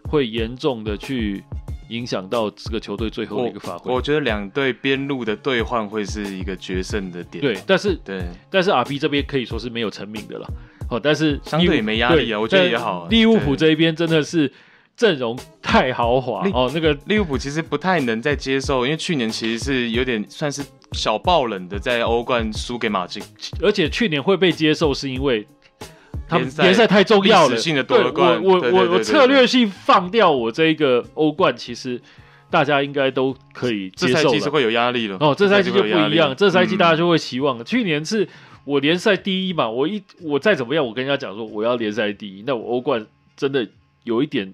会严重的去影响到这个球队最后的一个发挥。我，我觉得两队边路的兑换会是一个决胜的点。对，但是对，但是 RB 这边可以说是没有成名的了。哦，但是相对也没压力啊，我觉得也好。利物浦这一边真的是阵容太豪华哦，那个利物浦其实不太能再接受，因为去年其实是有点算是。小爆冷的在欧冠输给马竞，而且去年会被接受是因为他们联赛太重要了。性的夺了冠，我我我我策略性放掉我这一个欧冠，其实大家应该都可以接受了。这赛季是会有压力了哦，这赛季就不一样，这赛季大家就会期望。嗯、去年是我联赛第一嘛，我一我再怎么样，我跟人家讲说我要联赛第一，那我欧冠真的有一点。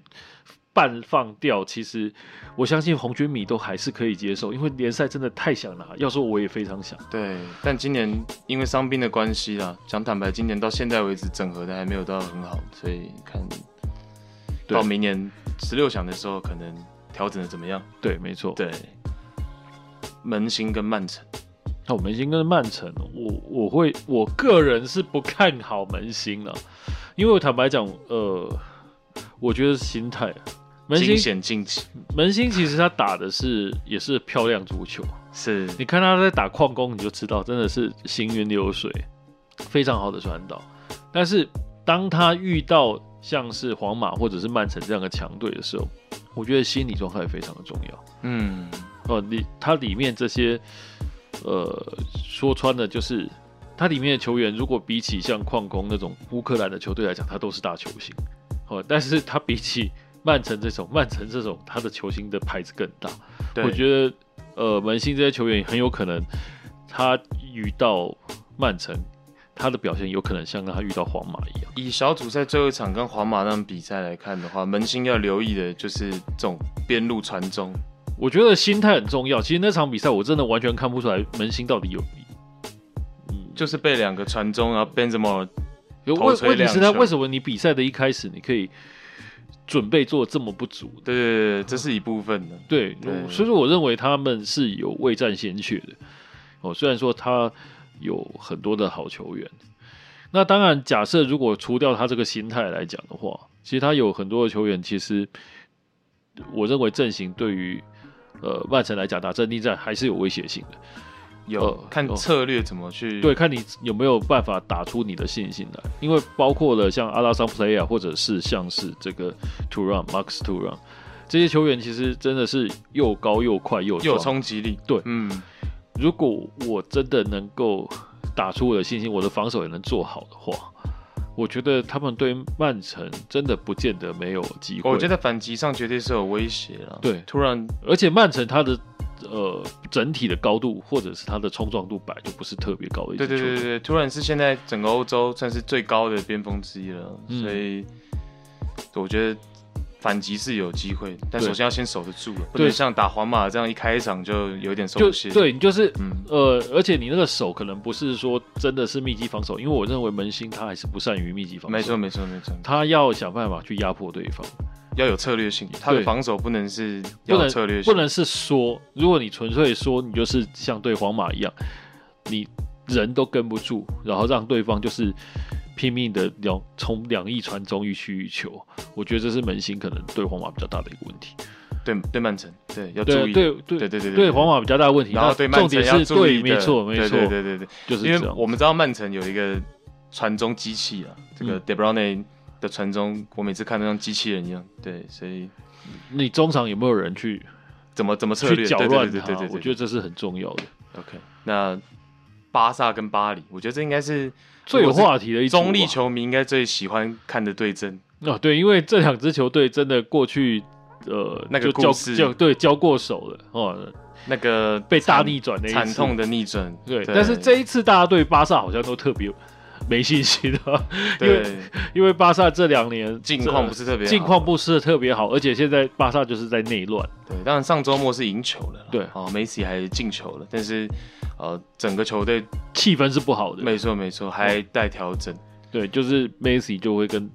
半放掉，其实我相信红军迷都还是可以接受，因为联赛真的太想拿。要说我也非常想。对，但今年因为伤兵的关系啦，讲坦白，今年到现在为止整合的还没有到很好，所以看到明年十六强的时候，可能调整的怎么样？对，没错。对，门兴跟曼城，那我门兴跟曼城，我我会我个人是不看好门兴了，因为我坦白讲，呃，我觉得是心态。门兴险晋级，门兴其实他打的是也是漂亮足球，是你看他在打矿工，你就知道真的是行云流水，非常好的传导。但是当他遇到像是皇马或者是曼城这样的强队的时候，我觉得心理状态非常的重要。嗯，哦，你他里面这些，呃，说穿了就是他里面的球员，如果比起像矿工那种乌克兰的球队来讲，他都是大球星。哦，但是他比起曼城这种，曼城这种，他的球星的牌子更大。我觉得，呃，门兴这些球员很有可能，他遇到曼城，他的表现有可能像他遇到皇马一样。以小组赛最后一场跟皇马那场比赛来看的话，门兴要留意的就是这种边路传中。我觉得心态很重要。其实那场比赛我真的完全看不出来门兴到底有，嗯，就是被两个传中，然后 Benzema 有问问题是他为什么你比赛的一开始你可以。准备做这么不足，对对对，这是一部分的。对，对所以说我认为他们是有未战先怯的。哦，虽然说他有很多的好球员，那当然假设如果除掉他这个心态来讲的话，其实他有很多的球员，其实我认为阵型对于呃曼城来讲打阵地战还是有威胁性的。有、呃、看策略怎么去、哦、对，看你有没有办法打出你的信心来，因为包括了像阿拉桑普雷亚，或者是像是这个 Thuram Max Thuram 这些球员，其实真的是又高又快又又有冲击力。对，嗯，如果我真的能够打出我的信心，我的防守也能做好的话，我觉得他们对曼城真的不见得没有机会。我觉得反击上绝对是有威胁了。对，突然，而且曼城他的。呃，整体的高度或者是它的冲撞度，本来就不是特别高的一支球队。对对对对，突然是现在整个欧洲算是最高的边锋之一了，嗯、所以我觉得反击是有机会，但首先要先守得住了，对不能像打皇马这样一开场就有点松懈。对，你就是，嗯、呃，而且你那个守可能不是说真的是密集防守，因为我认为门兴他还是不善于密集防守。没错没错没错，他要想办法去压迫对方。要有策略性，他的防守不能是要有策略性不，不能是说，如果你纯粹说你就是像对皇马一样，你人都跟不住，然后让对方就是拼命的两从两翼传中，欲取欲求，我觉得这是门兴可能对皇马比较大的一个问题。对对，曼城对要注意，对对对对对对皇马比较大的问题。然后对曼城要注意，没错没错，对对对对对，就是因为我们知道曼城有一个。传中机器啊，这个 De Bruyne 的传中，我每次看都像机器人一样。对，所以你中场有没有人去怎么怎么策略去搅乱他？对对对我觉得这是很重要的。OK，那巴萨跟巴黎，我觉得这应该是最有话题的一中立球迷应该最喜欢看的对阵。哦，对，因为这两支球队真的过去呃那个故事交交对交过手了哦。那个被大逆转的惨痛的逆转，对。但是这一次大家对巴萨好像都特别没信心的，因为因为巴萨这两年近况不是特别，近况不是特别好，而且现在巴萨就是在内乱。对，当然上周末是赢球了，对，哦，梅西还进球了，但是呃，整个球队气氛是不好的，没错没错，还待调整。对，就是梅西就会跟。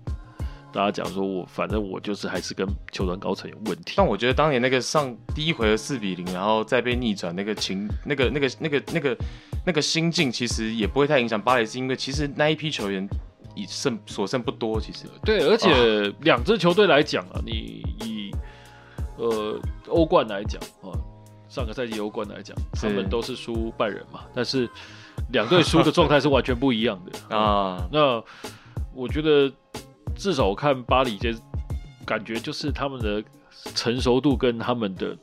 大家讲说我，我反正我就是还是跟球团高层有问题。但我觉得当年那个上第一回合四比零，然后再被逆转，那个情、那个、那个、那个、那个、那个心境，其实也不会太影响巴黎，是因为其实那一批球员已剩所剩不多。其实对，而且两支球队来讲啊，你以呃欧冠来讲啊，上个赛季欧冠来讲，他们都是输拜仁嘛，但是两队输的状态是完全不一样的 (laughs) 啊。那我觉得。至少我看巴黎这感觉就是他们的成熟度跟他们的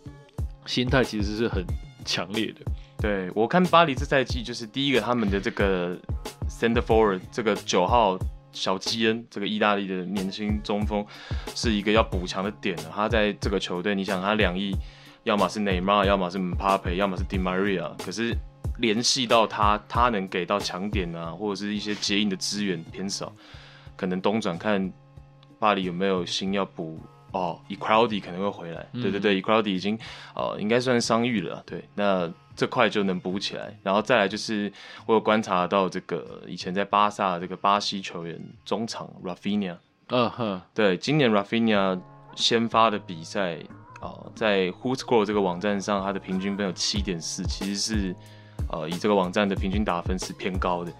心态其实是很强烈的。对，我看巴黎这赛季就是第一个，他们的这个 center forward 这个九号小基恩这个意大利的年轻中锋是一个要补强的点。他在这个球队，你想他两翼，要么是内马尔，要么是姆巴佩，要么是 Di Maria，可是联系到他，他能给到强点啊，或者是一些接应的资源偏少。可能东转看巴黎有没有心要补哦，Icardi 可能会回来，对对对，Icardi 已经哦应该算伤愈了，对，那这块就能补起来，然后再来就是我有观察到这个以前在巴萨这个巴西球员中场 Rafinha，嗯哼，对，今年 Rafinha 先发的比赛啊，在 WhoScored 这个网站上，他的平均分有七点四，其实是呃以这个网站的平均打分是偏高的。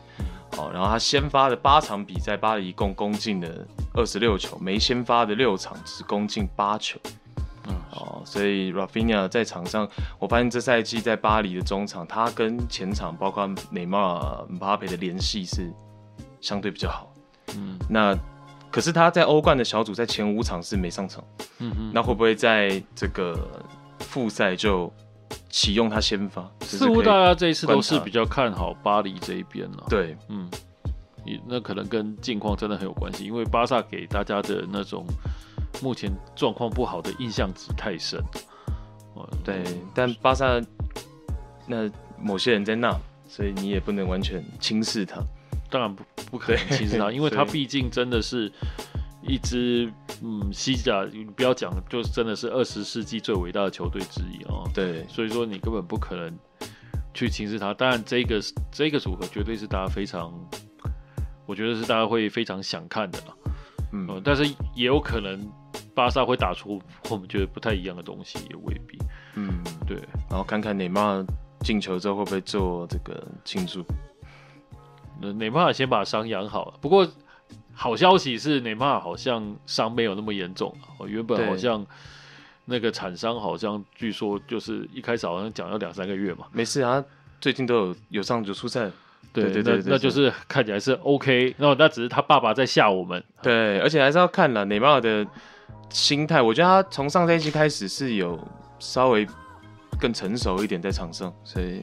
好，然后他先发的八场比赛，巴黎一共攻进了二十六球，没先发的六场只攻进八球。嗯，哦，所以 Rafinha 在场上，我发现这赛季在巴黎的中场，他跟前场包括内马尔、姆巴佩的联系是相对比较好。嗯，那可是他在欧冠的小组在前五场是没上场。嗯嗯，那会不会在这个复赛就？启用他先发，似乎大家这一次都是比较看好巴黎这一边了。对，嗯，那可能跟境况真的很有关系，因为巴萨给大家的那种目前状况不好的印象值太深。哦对，但巴萨那某些人在那，所以你也不能完全轻视他。当然不不可能轻视他，(laughs) 因为他毕竟真的是。一支嗯，西甲你不要讲，就是真的是二十世纪最伟大的球队之一哦。对，所以说你根本不可能去轻视他。当然，这个这个组合绝对是大家非常，我觉得是大家会非常想看的啦。嗯，呃、但是也有可能巴萨会打出我们觉得不太一样的东西，也未必。嗯，对。然后看看内马尔进球之后会不会做这个庆祝。那内马尔先把伤养好了，不过。好消息是，内马尔好像伤没有那么严重。我原本好像那个产伤，好像据说就是一开始好像讲要两三个月嘛。没事啊，最近都有有上就出赛。对对对，对，那那就是看起来是 OK。那那只是他爸爸在吓我们。对，而且还是要看了内马尔的心态。我觉得他从上赛季开始是有稍微更成熟一点在场上，所以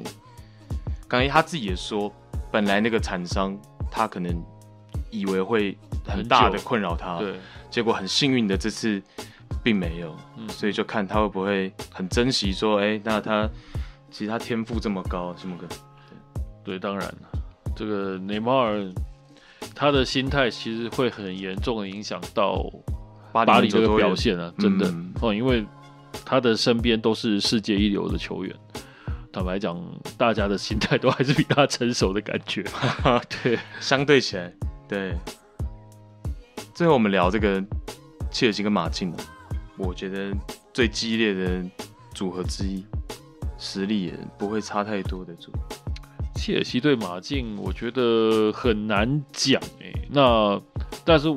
刚才他自己也说，本来那个产伤他可能。以为会很大的困扰他，对，结果很幸运的这次并没有，嗯，所以就看他会不会很珍惜，说，哎、欸，那他其实他天赋这么高，什么个，对，对，当然，这个内马尔他的心态其实会很严重的影响到巴黎这个表现啊，真的哦、嗯，因为他的身边都是世界一流的球员。坦白讲，大家的心态都还是比他成熟的感觉。(laughs) 对，相对起来，对。最后我们聊这个切尔西跟马竞，我觉得最激烈的组合之一，实力也不会差太多的组。切尔西对马竞，我觉得很难讲哎。那但是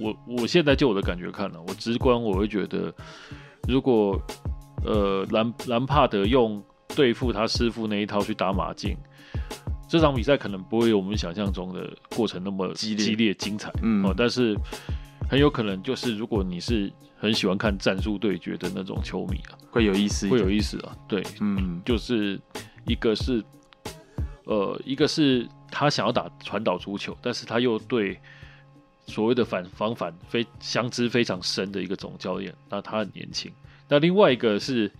我我现在就我的感觉看了，我直观我会觉得，如果呃兰兰帕德用。对付他师傅那一套去打马竞，这场比赛可能不会有我们想象中的过程那么激烈、激烈精彩，嗯，哦，但是很有可能就是如果你是很喜欢看战术对决的那种球迷啊，会有意思，会有意思啊，对，嗯，就是一个是，呃，一个是他想要打传导足球，但是他又对。所谓的反防反非相知非常深的一个总教练，那他很年轻。那另外一个是，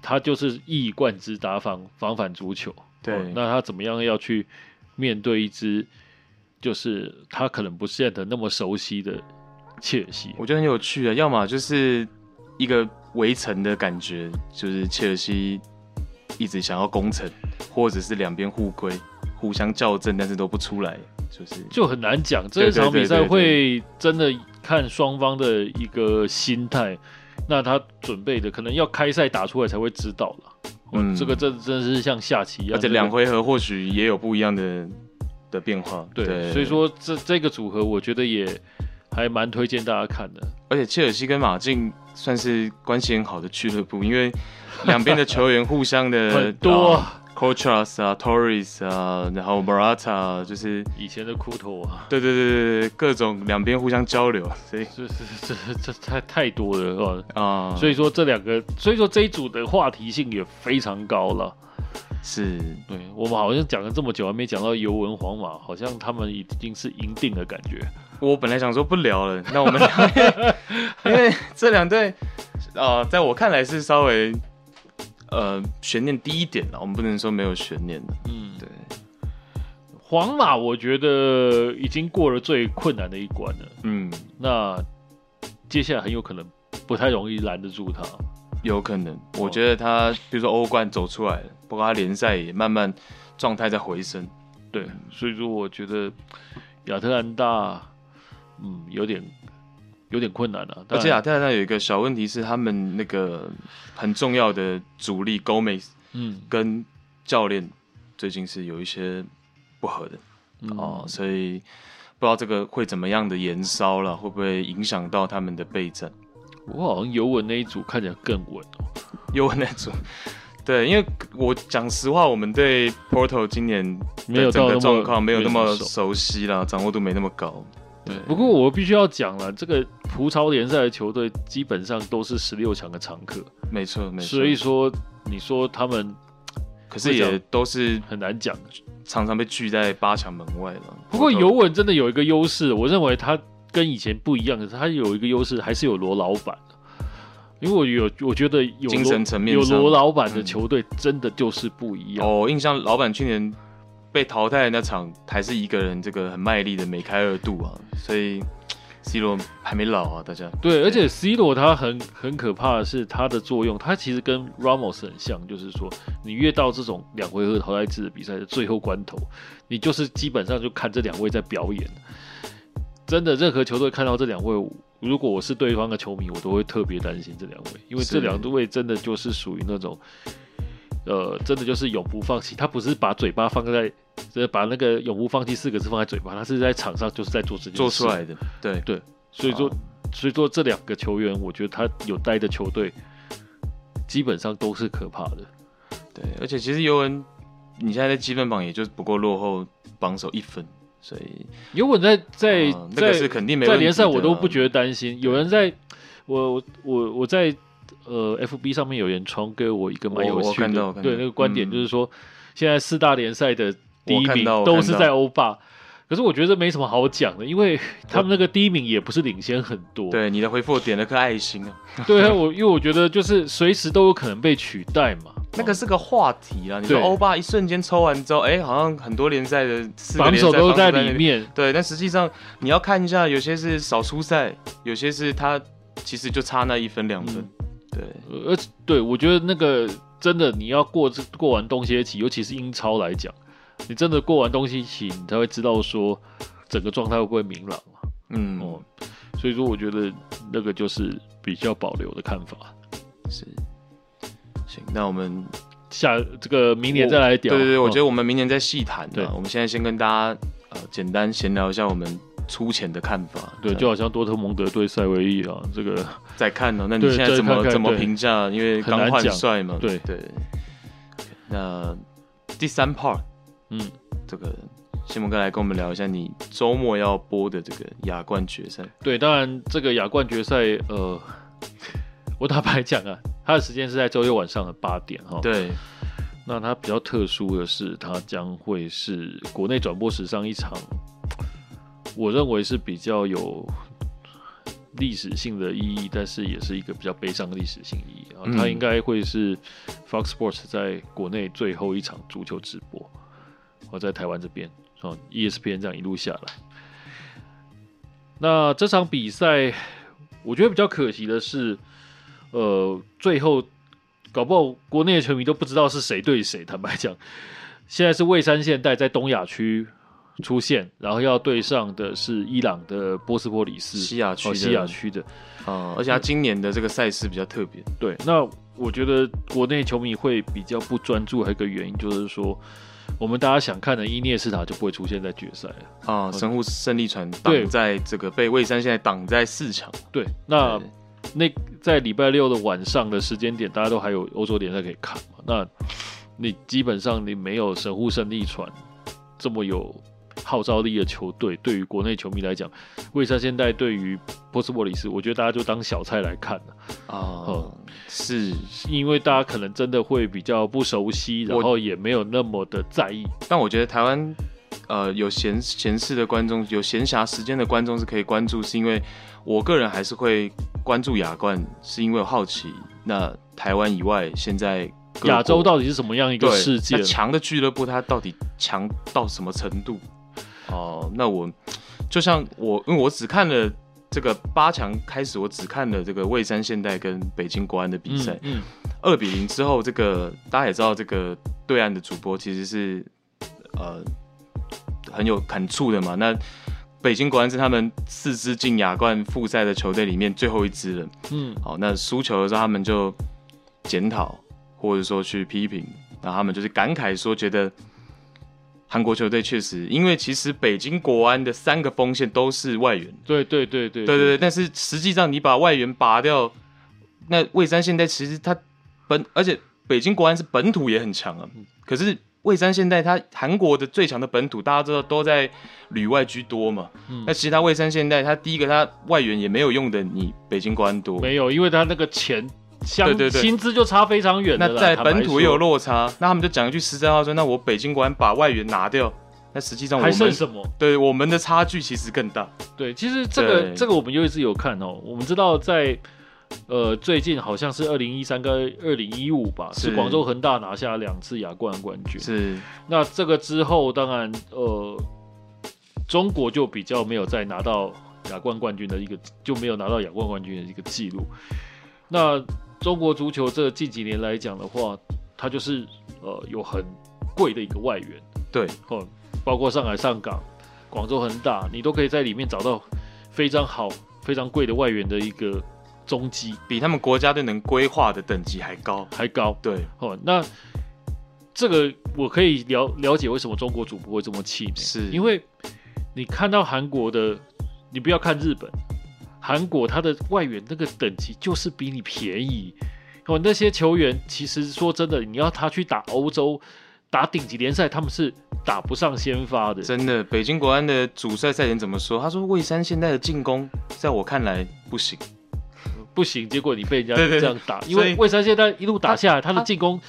他就是一以贯之打防防反足球。对、哦，那他怎么样要去面对一支，就是他可能不见得那么熟悉的切尔西？我觉得很有趣啊，要么就是一个围城的感觉，就是切尔西一直想要攻城，或者是两边互归，互相校正，但是都不出来。就是就很难讲，这一场比赛会真的看双方的一个心态。那他准备的可能要开赛打出来才会知道了。嗯，这个这真的是像下棋一样，而且两回合或许也有不一样的的变化。对，对所以说这这个组合我觉得也还蛮推荐大家看的。而且切尔西跟马竞算是关系很好的俱乐部，因为两边的球员互相的 (laughs) 很多。啊 Koutras 啊，Torres 啊，然后 Morata 就是以前的库托啊，对对对对对，各种两边互相交流，所以这这这这太太多了啊，所以说这两个，所以说这一组的话题性也非常高了。是，对我们好像讲了这么久，还没讲到尤文皇马，好像他们已经是赢定的感觉。我本来想说不聊了，那我们聊因为这两队啊，在我看来是稍微。呃，悬念低一点了，我们不能说没有悬念的。嗯，对。皇马我觉得已经过了最困难的一关了。嗯，那接下来很有可能不太容易拦得住他。有可能，我觉得他比如说欧冠走出来了，不过他联赛也慢慢状态在回升。对，所以说我觉得亚特兰大，嗯，有点。有点困难了，啊，而且亚特兰大有一个小问题是，他们那个很重要的主力 Gomez，嗯，跟教练最近是有一些不合的，嗯，哦，所以不知道这个会怎么样的延烧了，会不会影响到他们的备战？我好像尤文那一组看起来更稳哦，尤文那组，(laughs) 对，因为我讲实话，我们对 Porto 今年的整个状况没有那么熟悉啦，掌握度没那么高。对，不过我必须要讲了，这个葡超联赛的球队基本上都是十六强的常客，没错没错。所以说，你说他们，可是也都是很难讲，常常被拒在八强门外了。不过尤文真的有一个优势，我认为他跟以前不一样的是，他有一个优势，还是有罗老板，因为我有我觉得有精神层面有罗老板的球队真的就是不一样。哦，印象老板去年。被淘汰的那场还是一个人，这个很卖力的梅开二度啊，所以 C 罗还没老啊，大家对，而且 C 罗他很很可怕的是他的作用，他其实跟 Ramos 很像，就是说你越到这种两回合淘汰制的比赛的最后关头，你就是基本上就看这两位在表演，真的任何球队看到这两位，如果我是对方的球迷，我都会特别担心这两位，因为这两位真的就是属于那种。呃，真的就是永不放弃。他不是把嘴巴放在，呃，把那个永不放弃四个字放在嘴巴，他是在场上就是在做这件事做出来的。对对，所以说，所以说这两个球员，我觉得他有待的球队，基本上都是可怕的。对，而且其实尤文，你现在在积分榜也就不过落后榜首一分，所以尤文在在、啊、那个是肯定没在联赛我都不觉得担心。有人在，我我我我在。呃，FB 上面有人传给我一个蛮有趣的，对那个观点，就是说，嗯、现在四大联赛的第一名都是在欧霸，可是我觉得没什么好讲的，因为他们那个第一名也不是领先很多。对，你的回复我点了颗爱心啊。(laughs) 对啊，我因为我觉得就是随时都有可能被取代嘛。那个是个话题啊，你说欧巴一瞬间抽完之后，哎、欸，好像很多联赛的榜首都在里面。对，但实际上你要看一下，有些是少出赛，有些是他其实就差那一分两分。嗯对，而且对我觉得那个真的，你要过这过完冬歇期，尤其是英超来讲，你真的过完冬歇期，你才会知道说整个状态会不会明朗嘛。嗯哦，所以说我觉得那个就是比较保留的看法。是，行，那我们下这个明年再来聊。对对对，我觉得我们明年再细谈。对，我们现在先跟大家呃简单闲聊一下我们。粗浅的看法，对，就好像多特蒙德对塞维利啊，这个再看呢。那你现在怎么怎么评价？因为刚换帅嘛，对对。那第三 part，嗯，这个谢蒙哥来跟我们聊一下你周末要播的这个亚冠决赛。对，当然这个亚冠决赛，呃，(laughs) 我坦白讲啊，它的时间是在周六晚上的八点哈。对，那它比较特殊的是，它将会是国内转播史上一场，我认为是比较有。历史性的意义，但是也是一个比较悲伤的历史性意义啊。它、嗯、应该会是 Fox Sports 在国内最后一场足球直播，我在台湾这边啊，ESPN 这样一路下来。那这场比赛，我觉得比较可惜的是，呃，最后搞不好国内的球迷都不知道是谁对谁。坦白讲，现在是蔚山现代在东亚区出现，然后要对上的是伊朗的波斯波里斯西亚区、哦、西亚区的，啊、嗯，而且他今年的这个赛事比较特别。对，那我觉得国内球迷会比较不专注，还有一个原因就是说，我们大家想看的伊涅斯塔就不会出现在决赛了啊。神户胜利船挡在这个被蔚山现在挡在四强。对，那对那在礼拜六的晚上的时间点，大家都还有欧洲联赛可以看嘛？那你基本上你没有神户胜利船这么有。号召力的球队，对于国内球迷来讲，蔚山现代对于波斯波里斯，我觉得大家就当小菜来看了啊。嗯，是因为大家可能真的会比较不熟悉，然后也没有那么的在意。但我觉得台湾呃有闲闲事的观众，有闲暇时间的观众是可以关注，是因为我个人还是会关注亚冠，是因为我好奇那台湾以外现在亚洲到底是什么样一个世界？强的俱乐部它到底强到什么程度？哦、呃，那我就像我，因为我只看了这个八强开始，我只看了这个蔚山现代跟北京国安的比赛，嗯，二、嗯、比零之后，这个大家也知道，这个对岸的主播其实是呃很有感触的嘛。那北京国安是他们四支进亚冠复赛的球队里面最后一支了，嗯，好，那输球的时候他们就检讨或者说去批评，然后他们就是感慨说觉得。韩国球队确实，因为其实北京国安的三个锋线都是外援。对对对对对对对。但是实际上你把外援拔掉，那蔚山现代其实他本，而且北京国安是本土也很强啊。可是蔚山现代他韩国的最强的本土，大家知道都在旅外居多嘛。嗯。那其实他蔚山现代他第一个他外援也没有用的你北京国安多。没有，因为他那个钱。相对对对，薪资就差非常远。那在本土也有落差，那他们就讲一句实在话说，那我北京国安把外援拿掉，那实际上我们还剩什么？对，我们的差距其实更大。对，其实这个这个我们又一直有看哦。我们知道在呃最近好像是二零一三跟二零一五吧，是广州恒大拿下两次亚冠冠军。是。那这个之后，当然呃中国就比较没有再拿到亚冠冠军的一个，就没有拿到亚冠冠军的一个记录。那中国足球这近几年来讲的话，它就是呃有很贵的一个外援，对，哦，包括上海上港、广州恒大，你都可以在里面找到非常好、非常贵的外援的一个踪迹，比他们国家队能规划的等级还高，还高。对，哦，那这个我可以了了解为什么中国主播会这么气馁，是。因为你看到韩国的，你不要看日本。韩国他的外援那个等级就是比你便宜哦，那些球员其实说真的，你要他去打欧洲、打顶级联赛，他们是打不上先发的。真的，北京国安的主帅赛前怎么说？他说魏山现在的进攻，在我看来不行，不行。结果你被人家这样打，因为魏山现在一路打下来，他，他的进攻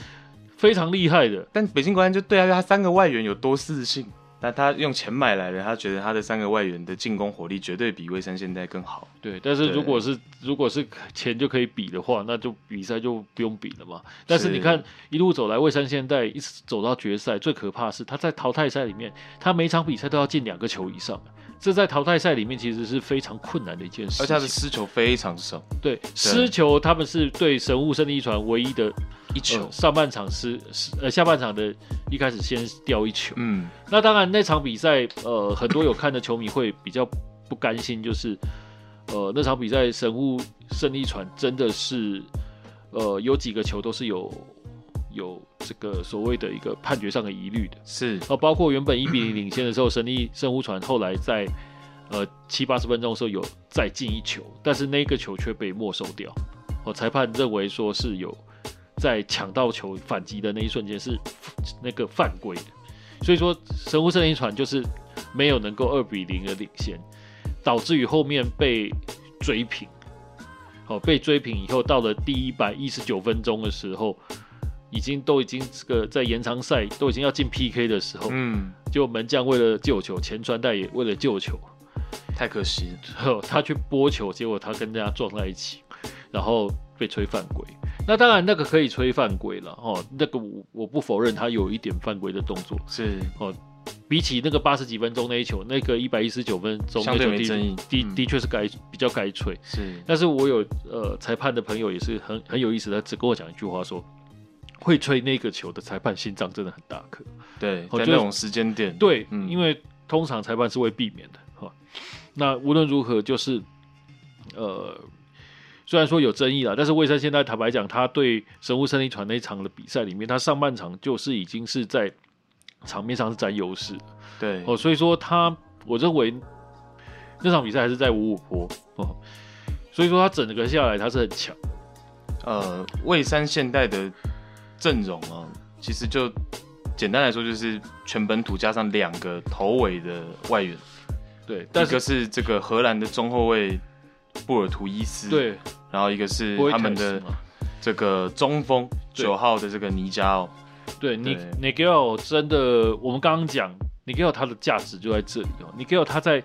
非常厉害的。但北京国安就对啊，他三个外援有多自信。但他用钱买来的，他觉得他的三个外援的进攻火力绝对比蔚山现代更好。对，但是如果是如果是钱就可以比的话，那就比赛就不用比了嘛。但是你看一路走来，蔚山现代一直走到决赛，最可怕的是他在淘汰赛里面，他每场比赛都要进两个球以上。这在淘汰赛里面其实是非常困难的一件事，而且他的失球非常少。对，对失球他们是对神户胜利船唯一的一球。呃、上半场是是呃下半场的一开始先掉一球。嗯，那当然那场比赛呃很多有看的球迷会比较不甘心，就是呃那场比赛神户胜利船真的是呃有几个球都是有。有这个所谓的一个判决上的疑虑的，是哦，包括原本一比零领先的时候，神力圣户船后来在呃七八十分钟的时候有再进一球，但是那个球却被没收掉。哦，裁判认为说是有在抢到球反击的那一瞬间是 (sniffs) 那个犯规的，所以说神户胜利船就是没有能够二比零的领先，导致于后面被追平。哦，被追平以后，到了第一百一十九分钟的时候，已经都已经这个在延长赛都已经要进 PK 的时候，嗯，就门将为了救球，前川代也为了救球，太可惜了，(laughs) 他去拨球，结果他跟人家撞在一起，然后被吹犯规。那当然那个可以吹犯规了，哦，那个我我不否认他有一点犯规的动作，是哦。比起那个八十几分钟那一球，那个一百一十九分钟相对的的确是该比较该吹。是，但是我有呃裁判的朋友也是很很有意思，他只跟我讲一句话说，会吹那个球的裁判心脏真的很大颗。对，在那种时间点，对，嗯、因为通常裁判是会避免的哈。那无论如何，就是呃，虽然说有争议了，但是魏山现在坦白讲，他对神户胜利船那一场的比赛里面，他上半场就是已经是在。场面上是占优势，对哦，所以说他，我认为那场比赛还是在五五坡哦，所以说他整个下来他是很强。呃，蔚山现代的阵容啊，其实就简单来说就是全本土加上两个头尾的外援，对，一个是这个荷兰的中后卫布尔图伊斯，对，然后一个是他们的这个中锋九号的这个尼加奥。对你，尼基奥真的，我们刚刚讲尼基奥他的价值就在这里哦。尼基奥他在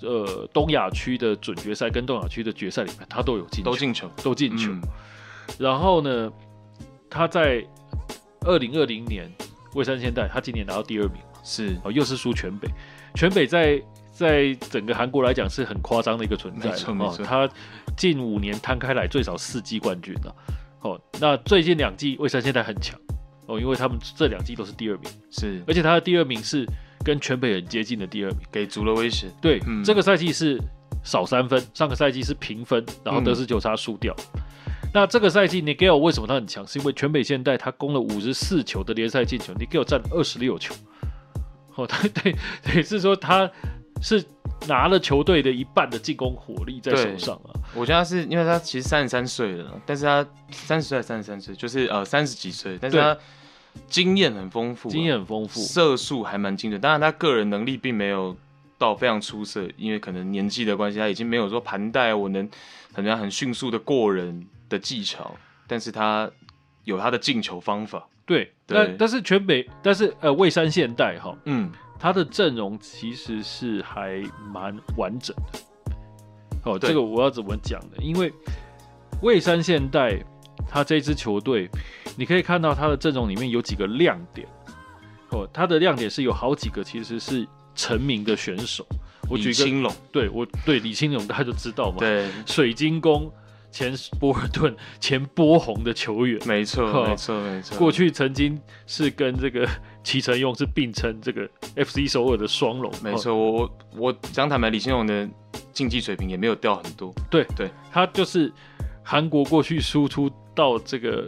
呃东亚区的准决赛跟东亚区的决赛里面，他都有进，都进球，都进球。嗯、然后呢，他在二零二零年蔚山现代，他今年拿到第二名，是哦，又是输全北。全北在在整个韩国来讲是很夸张的一个存在，没错没错。他近五年摊开来最少四季冠军了。哦，那最近两季蔚山现在很强。哦，因为他们这两季都是第二名，是，而且他的第二名是跟全北很接近的第二名，给足了威胁。对，嗯、这个赛季是少三分，上个赛季是平分，然后得失球差输掉。嗯、那这个赛季 Nigel 为什么他很强？是因为全北现代他攻了五十四球的联赛进球，Nigel 占二十六球。哦，他 (laughs) 对也，是说他是拿了球队的一半的进攻火力在手上啊。我觉得他是因为他其实三十三岁了，但是他三十岁三十三岁，就是呃三十几岁，但是他经验很丰富，经验很丰富，射术还蛮精准。当然他个人能力并没有到非常出色，因为可能年纪的关系，他已经没有说盘带我能很很迅速的过人的技巧，但是他有他的进球方法。对，对但但是全北，但是呃蔚山现代哈，嗯，他的阵容其实是还蛮完整的。哦，这个我要怎么讲呢？因为蔚山现代他这支球队，你可以看到他的阵容里面有几个亮点。哦，他的亮点是有好几个，其实是成名的选手。我举个，李青龙，对我对李青龙大家都知道嘛。对，水晶宫前波尔顿 (laughs) 前波鸿的球员，没错，没错，没错。过去曾经是跟这个齐成用是并称这个 FC 首尔的双龙。没错，我我我讲坦白，李青龙的。竞技水平也没有掉很多，对对，他就是韩国过去输出到这个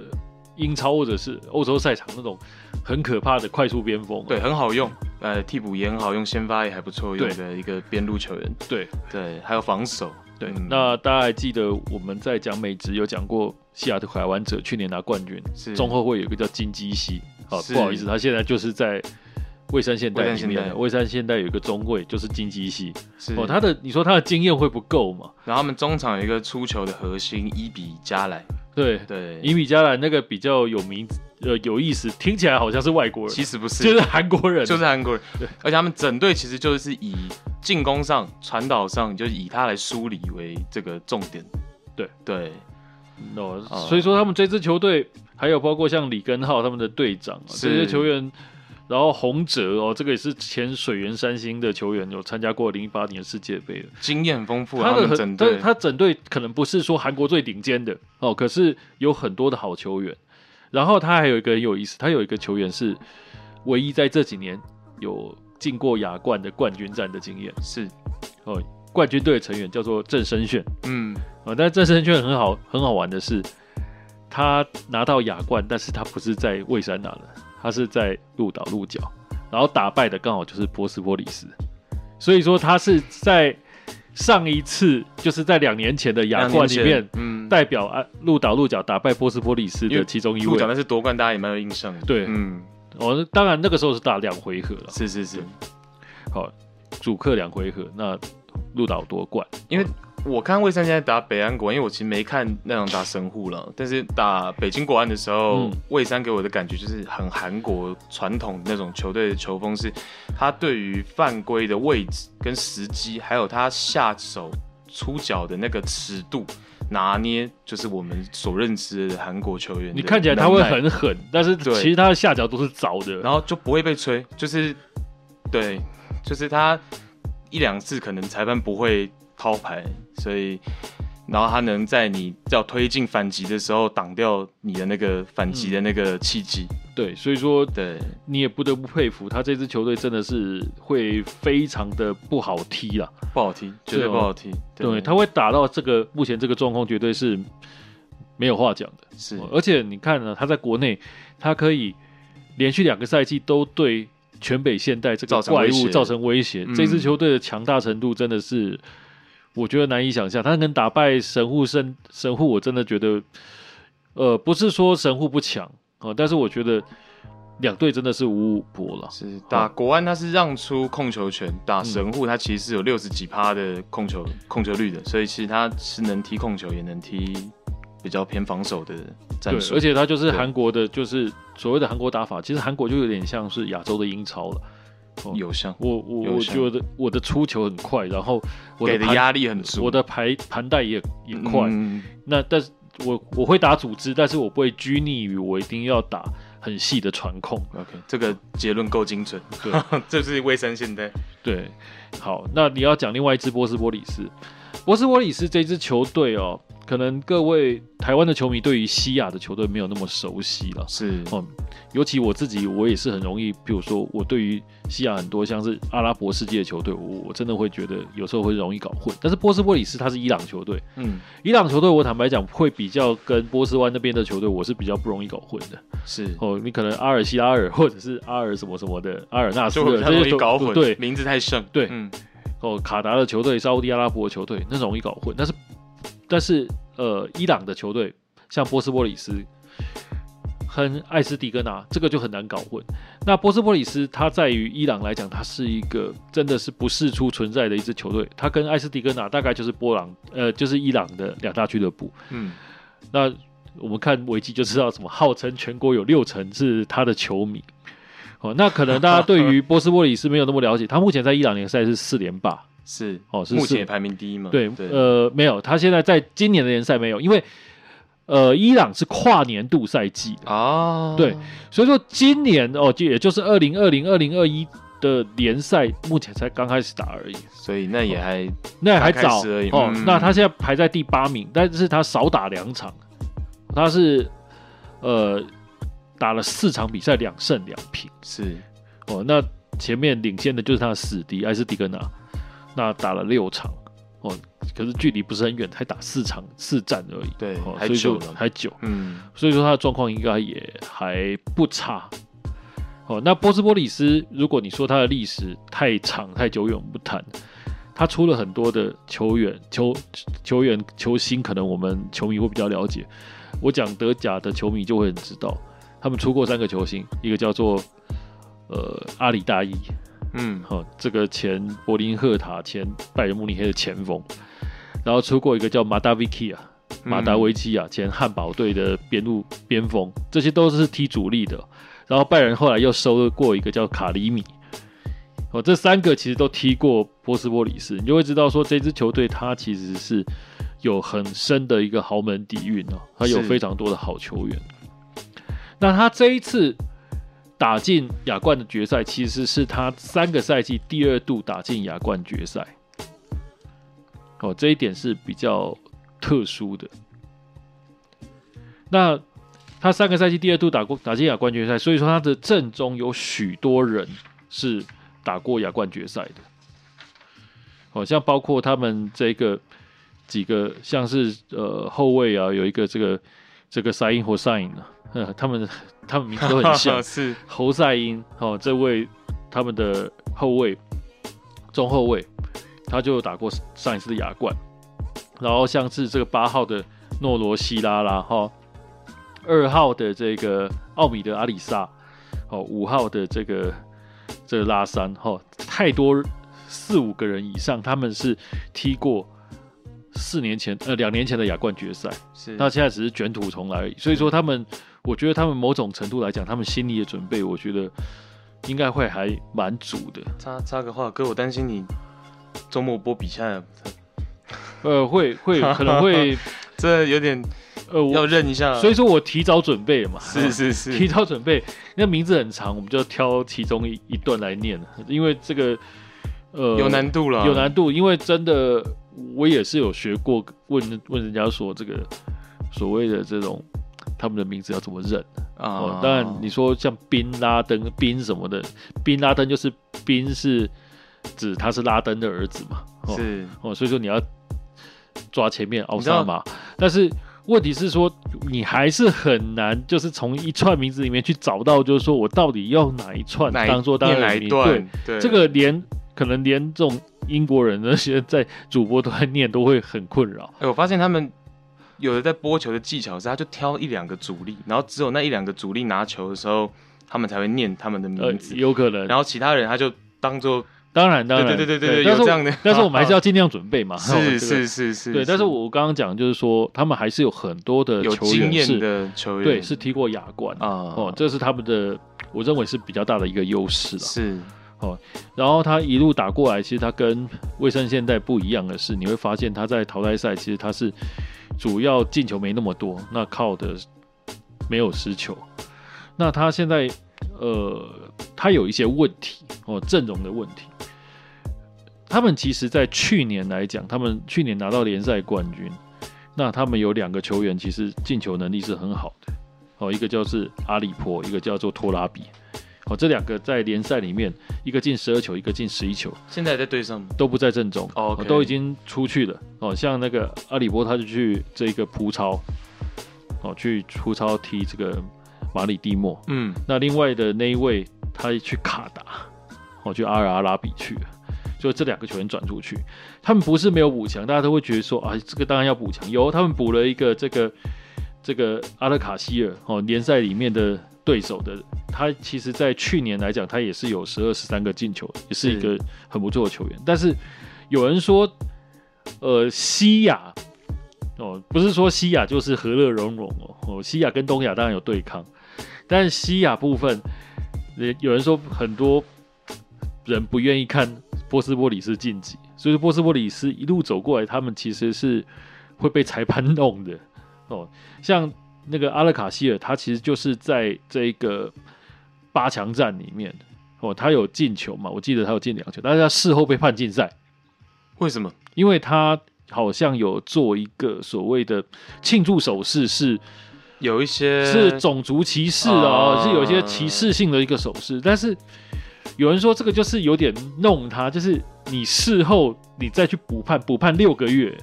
英超或者是欧洲赛场那种很可怕的快速边锋，对，很好用，呃，替补也很好用，先发也还不错用的一个边路球员，对对，还有防守，对。嗯、那大家还记得我们在讲美职有讲过西雅图海湾者去年拿冠军，是中后会有一个叫金基熙，好是。不好意思，他现在就是在。蔚山现代里面，蔚山现代有一个中卫，就是金基系。哦，他的你说他的经验会不够吗？然后他们中场有一个出球的核心伊比加莱，对。对，伊比加莱那个比较有名，呃，有意思，听起来好像是外国人，其实不是，就是韩国人，就是韩国人。对，而且他们整队其实就是以进攻上、传导上，就是以他来梳理为这个重点。对。对，哦，所以说他们这支球队还有包括像李根浩他们的队长这些球员。然后洪哲哦，这个也是前水原三星的球员，有参加过零一八年世界杯的，经验丰富。他的很，他他整队可能不是说韩国最顶尖的哦，可是有很多的好球员。然后他还有一个很有意思，他有一个球员是唯一在这几年有进过亚冠的冠军战的经验，是哦，冠军队的成员叫做郑申炫，嗯，啊，但郑申炫很好很好玩的是，他拿到亚冠，但是他不是在蔚山拿的。他是在鹿岛鹿角，然后打败的刚好就是波斯波利斯，所以说他是在上一次就是在两年前的亚冠里面，嗯，代表啊鹿岛鹿角打败波斯波利斯的其中一位。鹿角那是夺冠，大家也蛮有印象的。对，嗯，哦，当然那个时候是打两回合了，是是是，好，主客两回合，那鹿岛夺冠，因为。我看魏三现在打北安国安，因为我其实没看那场打神户了，但是打北京国安的时候，蔚、嗯、山给我的感觉就是很韩国传统那种球队的球风，是他对于犯规的位置跟时机，还有他下手出脚的那个尺度拿捏，就是我们所认知的韩国球员。你看起来他会很狠，但是其实他的下脚都是凿的，然后就不会被吹，就是对，就是他一两次可能裁判不会。抛牌，所以，然后他能在你要推进反击的时候挡掉你的那个反击的那个契机。嗯，对，所以说，对，你也不得不佩服他这支球队真的是会非常的不好踢啦，不好踢，绝对不好踢。对，对，他会打到这个目前这个状况，绝对是没有话讲的。是，而且你看呢，他在国内，他可以连续两个赛季都对全北现代这个怪物造成威胁，这支球队的强大程度真的是。我觉得难以想象，他能打败神户胜神户，我真的觉得，呃，不是说神户不强啊、呃，但是我觉得两队真的是五五波了。是打国安，他是让出控球权；打神户，他其实是有六十几趴的控球控球率的，所以其实他是能踢控球，也能踢比较偏防守的战术。而且他就是韩国的，就是所谓的韩国打法，其实韩国就有点像是亚洲的英超了。有像我我我觉得我的出球很快，然后我的压力很足，我的盘盘带也也快。嗯、那但是我我会打组织，但是我不会拘泥于我一定要打很细的传控。OK，这个结论够精准。对，(laughs) 这是卫生现在。对，好，那你要讲另外一支波斯波里斯，波斯波里斯这支球队哦。可能各位台湾的球迷对于西亚的球队没有那么熟悉了，是，嗯，尤其我自己，我也是很容易，比如说我对于西亚很多像是阿拉伯世界的球队，我我真的会觉得有时候会容易搞混。但是波斯波里斯他是伊朗球队，嗯，伊朗球队我坦白讲会比较跟波斯湾那边的球队，我是比较不容易搞混的。是，哦，你可能阿尔希拉尔或者是阿尔什么什么的阿尔纳斯尔，这些容易搞混，对，名字太像，对，嗯，哦，卡达的球队、沙乌地阿拉伯的球队，那容易搞混，但是。但是，呃，伊朗的球队像波斯波里斯和艾斯迪格纳，这个就很难搞混。那波斯波里斯，它在于伊朗来讲，它是一个真的是不世出存在的一支球队。它跟艾斯迪格纳大概就是波朗，呃，就是伊朗的两大俱乐部。嗯，那我们看维基就知道，什么号称全国有六成是他的球迷。哦，那可能大家对于 (laughs) 波斯波里斯没有那么了解，他目前在伊朗联赛是四连霸。是哦，是目前排名第一嘛？对，对呃，没有，他现在在今年的联赛没有，因为呃，伊朗是跨年度赛季啊，对，所以说今年哦，就也就是二零二零二零二一的联赛，目前才刚开始打而已，所以那也还、哦、那也还早而已哦。那他现在排在第八名，但是他少打两场，他是呃打了四场比赛，两胜两平，是。哦。那前面领先的就是他的死敌埃斯蒂格纳。那打了六场，哦，可是距离不是很远，才打四场四战而已，对，哦、还久还久，嗯，所以说他的状况应该也还不差，哦，那波斯波里斯，如果你说他的历史太长太久远，我们不谈，他出了很多的球员球球员球星，可能我们球迷会比较了解，我讲德甲的球迷就会很知道，他们出过三个球星，一个叫做呃阿里大一。嗯，好，这个前柏林赫塔、前拜仁慕尼黑的前锋，然后出过一个叫马达维奇啊，马达维奇啊，前汉堡队的边路边锋，这些都是踢主力的。然后拜仁后来又收了过一个叫卡里米，哦，这三个其实都踢过波斯波里斯，你就会知道说这支球队它其实是有很深的一个豪门底蕴哦，它有非常多的好球员。那他这一次。打进亚冠的决赛，其实是他三个赛季第二度打进亚冠决赛。哦，这一点是比较特殊的。那他三个赛季第二度打过打进亚冠决赛，所以说他的阵中有许多人是打过亚冠决赛的。好像包括他们这个几个，像是呃后卫啊，有一个这个这个赛因或赛因啊。他们他们名字都很像，(laughs) 是侯赛因哦，这位他们的后卫中后卫，他就打过上一次的亚冠，然后像是这个八号的诺罗西拉拉哈，二号的这个奥米德阿里萨，哦，五号的这个这个拉山哈、哦，太多四五个人以上，他们是踢过四年前呃两年前的亚冠决赛，是那现在只是卷土重来而已。所以说他们，我觉得他们某种程度来讲，他们心理的准备，我觉得应该会还蛮足的。插插个话，哥，我担心你周末播比赛，(laughs) 呃，会会可能会 (laughs) 这有点。呃，我要认一下，所以说我提早准备了嘛。(laughs) 是是是，提早准备。那名字很长，我们就挑其中一一段来念。因为这个，呃，有难度了，有难度。因为真的，我也是有学过，问问人家说这个所谓的这种他们的名字要怎么认啊？哦，当然你说像宾拉登、宾什么的，宾拉登就是宾是指他是拉登的儿子嘛。哦、是哦，所以说你要抓前面奥萨马，但是。问题是说，你还是很难，就是从一串名字里面去找到，就是说我到底要哪一串当做当哪一段？对，这个连可能连这种英国人那些在主播都在念，都会很困扰。哎，我发现他们有的在播球的技巧是，他就挑一两个主力，然后只有那一两个主力拿球的时候，他们才会念他们的名字，呃、有可能。然后其他人他就当做。当然，当然，对对对对对，有这样的，但是我们还是要尽量准备嘛。是是是是，对。但是我刚刚讲就是说，他们还是有很多的有经验的球员，对，是踢过亚冠啊。哦，这是他们的，我认为是比较大的一个优势了。是哦，然后他一路打过来，其实他跟卫生现在不一样的是，你会发现他在淘汰赛其实他是主要进球没那么多，那靠的没有失球。那他现在呃，他有一些问题哦，阵容的问题。他们其实，在去年来讲，他们去年拿到联赛冠军，那他们有两个球员，其实进球能力是很好的，哦，一个叫做阿里坡，一个叫做托拉比，哦，这两个在联赛里面，一个进十二球，一个进十一球，现在在队上吗？都不在阵中，哦都已经出去了，哦，像那个阿里波，他就去这个葡超，哦，去葡超踢这个马里蒂莫，嗯，那另外的那一位，他去卡达，哦，去阿尔阿拉比去了。就这两个球员转出去，他们不是没有补强，大家都会觉得说啊，这个当然要补强。有他们补了一个这个这个阿勒卡希尔哦，联赛里面的对手的，他其实在去年来讲，他也是有十二十三个进球，也是一个很不错的球员。但是有人说，呃，西亚哦，不是说西亚就是和乐融融哦，哦，西亚跟东亚当然有对抗，但西亚部分，有人说很多人不愿意看。波斯波里斯晋级，所以说波斯波里斯一路走过来，他们其实是会被裁判弄的哦。像那个阿勒卡希尔，他其实就是在这个八强战里面哦，他有进球嘛？我记得他有进两球，但是他事后被判禁赛。为什么？因为他好像有做一个所谓的庆祝手势，是有一些是种族歧视啊，是有一些歧视性的一个手势，但是。有人说这个就是有点弄他，就是你事后你再去补判，补判六个月。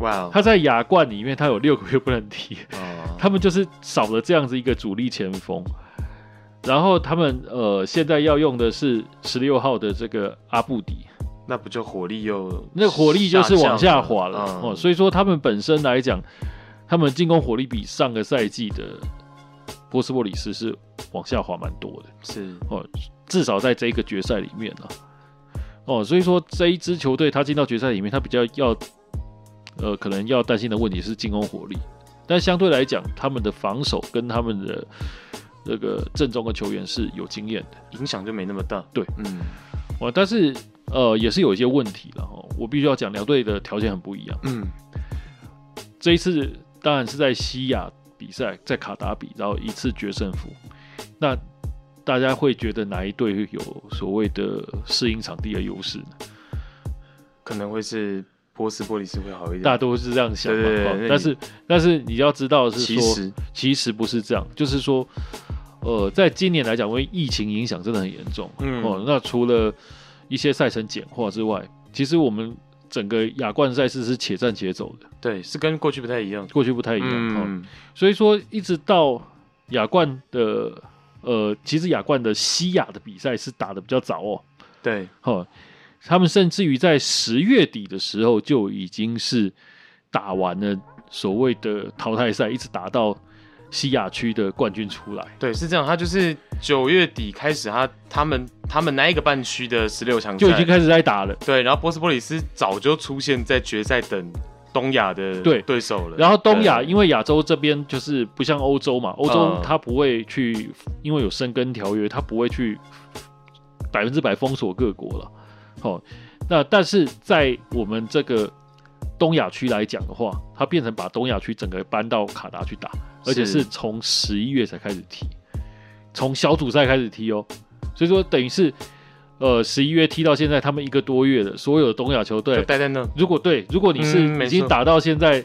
哇他在亚冠里面他有六个月不能踢，oh. 他们就是少了这样子一个主力前锋。然后他们呃现在要用的是十六号的这个阿布迪，那不就火力又那火力就是往下滑了哦。Oh. 所以说他们本身来讲，他们进攻火力比上个赛季的波斯波里斯是往下滑蛮多的，是。哦。至少在这一个决赛里面呢，哦，所以说这一支球队他进到决赛里面，他比较要，呃，可能要担心的问题是进攻火力，但相对来讲，他们的防守跟他们的这个正中的球员是有经验的，影响就没那么大。对，嗯，哦，但是呃，也是有一些问题了哦，我必须要讲，两队的条件很不一样。嗯，这一次当然是在西亚比赛，在卡达比，然后一次决胜负，那。大家会觉得哪一队有所谓的适应场地的优势呢？可能会是波斯波利斯会好一点，大家都是这样想嘛。对对对，但是但是你要知道的是说，其实其实不是这样，就是说，呃，在今年来讲，因为疫情影响真的很严重，嗯哦，那除了一些赛程简化之外，其实我们整个亚冠赛事是且战且走的，对，是跟过去不太一样，过去不太一样，嗯，所以说一直到亚冠的。呃，其实亚冠的西亚的比赛是打的比较早哦。对，哈，他们甚至于在十月底的时候就已经是打完了所谓的淘汰赛，一直打到西亚区的冠军出来。对，是这样，他就是九月底开始他，他他们他们那一个半区的十六强就已经开始在打了。对，然后波斯波里斯早就出现在决赛等东亚的对对手了。然后东亚因为亚洲这边就是不像欧洲嘛，欧洲他不会去，嗯、因为有申根条约，他不会去百分之百封锁各国了。哦，那但是在我们这个。东亚区来讲的话，它变成把东亚区整个搬到卡达去打，而且是从十一月才开始踢，从小组赛开始踢哦。所以说等于是，呃，十一月踢到现在，他们一个多月的，所有的东亚球队待在那。如果对，如果你是已经打到现在，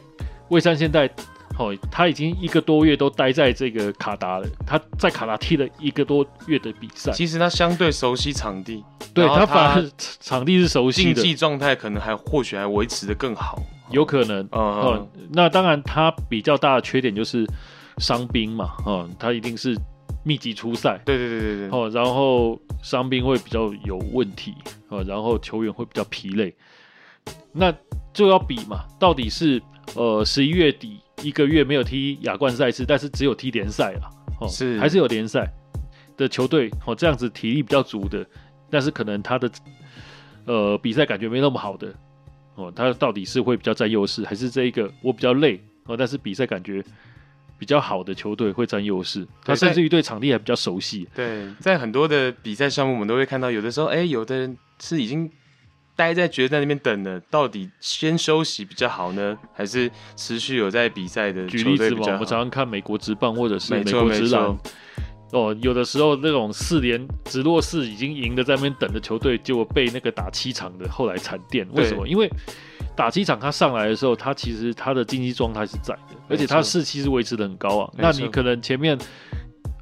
蔚山现在。哦，他已经一个多月都待在这个卡达了。他在卡达踢了一个多月的比赛，其实他相对熟悉场地，对他反而 (laughs) 场地是熟悉的，竞技状态可能还或许还维持的更好，有可能。嗯、哦，那当然他比较大的缺点就是伤兵嘛，哦，他一定是密集出赛，对对对对对，哦，然后伤兵会比较有问题，哦，然后球员会比较疲累，那就要比嘛，到底是呃十一月底。一个月没有踢亚冠赛事，但是只有踢联赛了，哦，是还是有联赛的球队哦，这样子体力比较足的，但是可能他的呃比赛感觉没那么好的哦，他到底是会比较占优势，还是这一个我比较累哦，但是比赛感觉比较好的球队会占优势，他甚至于对场地还比较熟悉。对，在很多的比赛项目，我们都会看到，有的时候，哎，有的人是已经。待在决赛那边等了，到底先休息比较好呢，还是持续有在比赛的？举例子嘛，我们常常看美国职棒或者是美国职篮，哦，有的时候那种四连直落四已经赢的在那边等的球队，结果被那个打七场的后来惨电。为什么？因为打七场他上来的时候，他其实他的竞技状态是在的，而且他士气是维持的很高啊。那你可能前面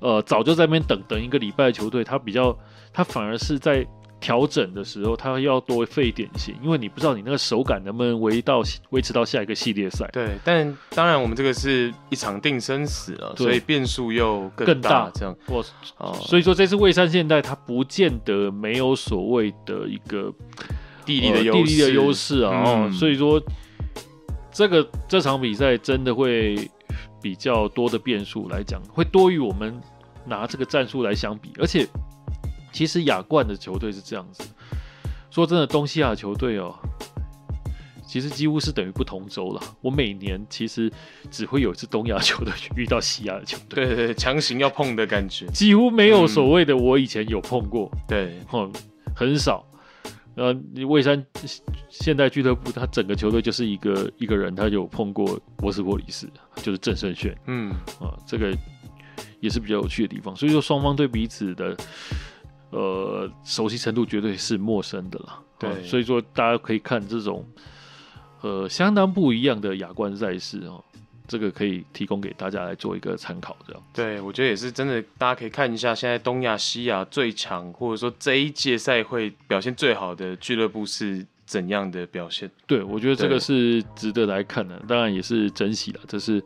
呃早就在那边等等一个礼拜的球队，他比较他反而是在。调整的时候，他要多费一点心，因为你不知道你那个手感能不能维到维持到下一个系列赛。对，但当然我们这个是一场定生死了，所以变数又更大。这样，我哦，所以说这次蔚山现代它不见得没有所谓的一个地理的优地理的优势啊。所以说这个这场比赛真的会比较多的变数来讲，会多于我们拿这个战术来相比，而且。其实亚冠的球队是这样子，说真的，东西亚球队哦，其实几乎是等于不同州了。我每年其实只会有一次东亚球队遇到西亚的球队，对对对，强行要碰的感觉，几乎没有所谓的。我以前有碰过，嗯、对，哦，很少。呃，蔚山现代俱乐部，他整个球队就是一个一个人，他有碰过波斯波里斯，就是郑胜炫，嗯，啊，这个也是比较有趣的地方。所以说，双方对彼此的。呃，熟悉程度绝对是陌生的了。对、嗯，所以说大家可以看这种呃相当不一样的亚冠赛事哦，这个可以提供给大家来做一个参考，这样。对，我觉得也是真的，大家可以看一下现在东亚、西亚最强，或者说这一届赛会表现最好的俱乐部是怎样的表现。对，我觉得这个是值得来看的，当然也是珍惜了，这是。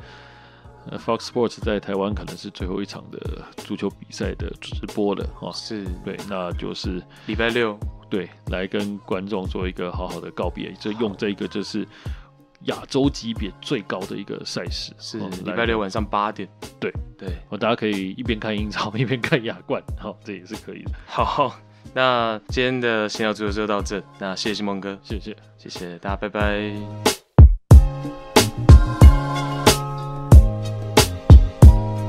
Fox Sports 在台湾可能是最后一场的足球比赛的直播了哈，是。对，那就是礼拜六，对，来跟观众做一个好好的告别，就用这个就是亚洲级别最高的一个赛事，是礼拜六晚上八点，对。对，我大家可以一边看英超 (laughs) 一边看亚冠，好，这也是可以的。好，那今天的闲聊足球就到这，那谢谢新蒙哥，谢谢，谢谢大家，拜拜。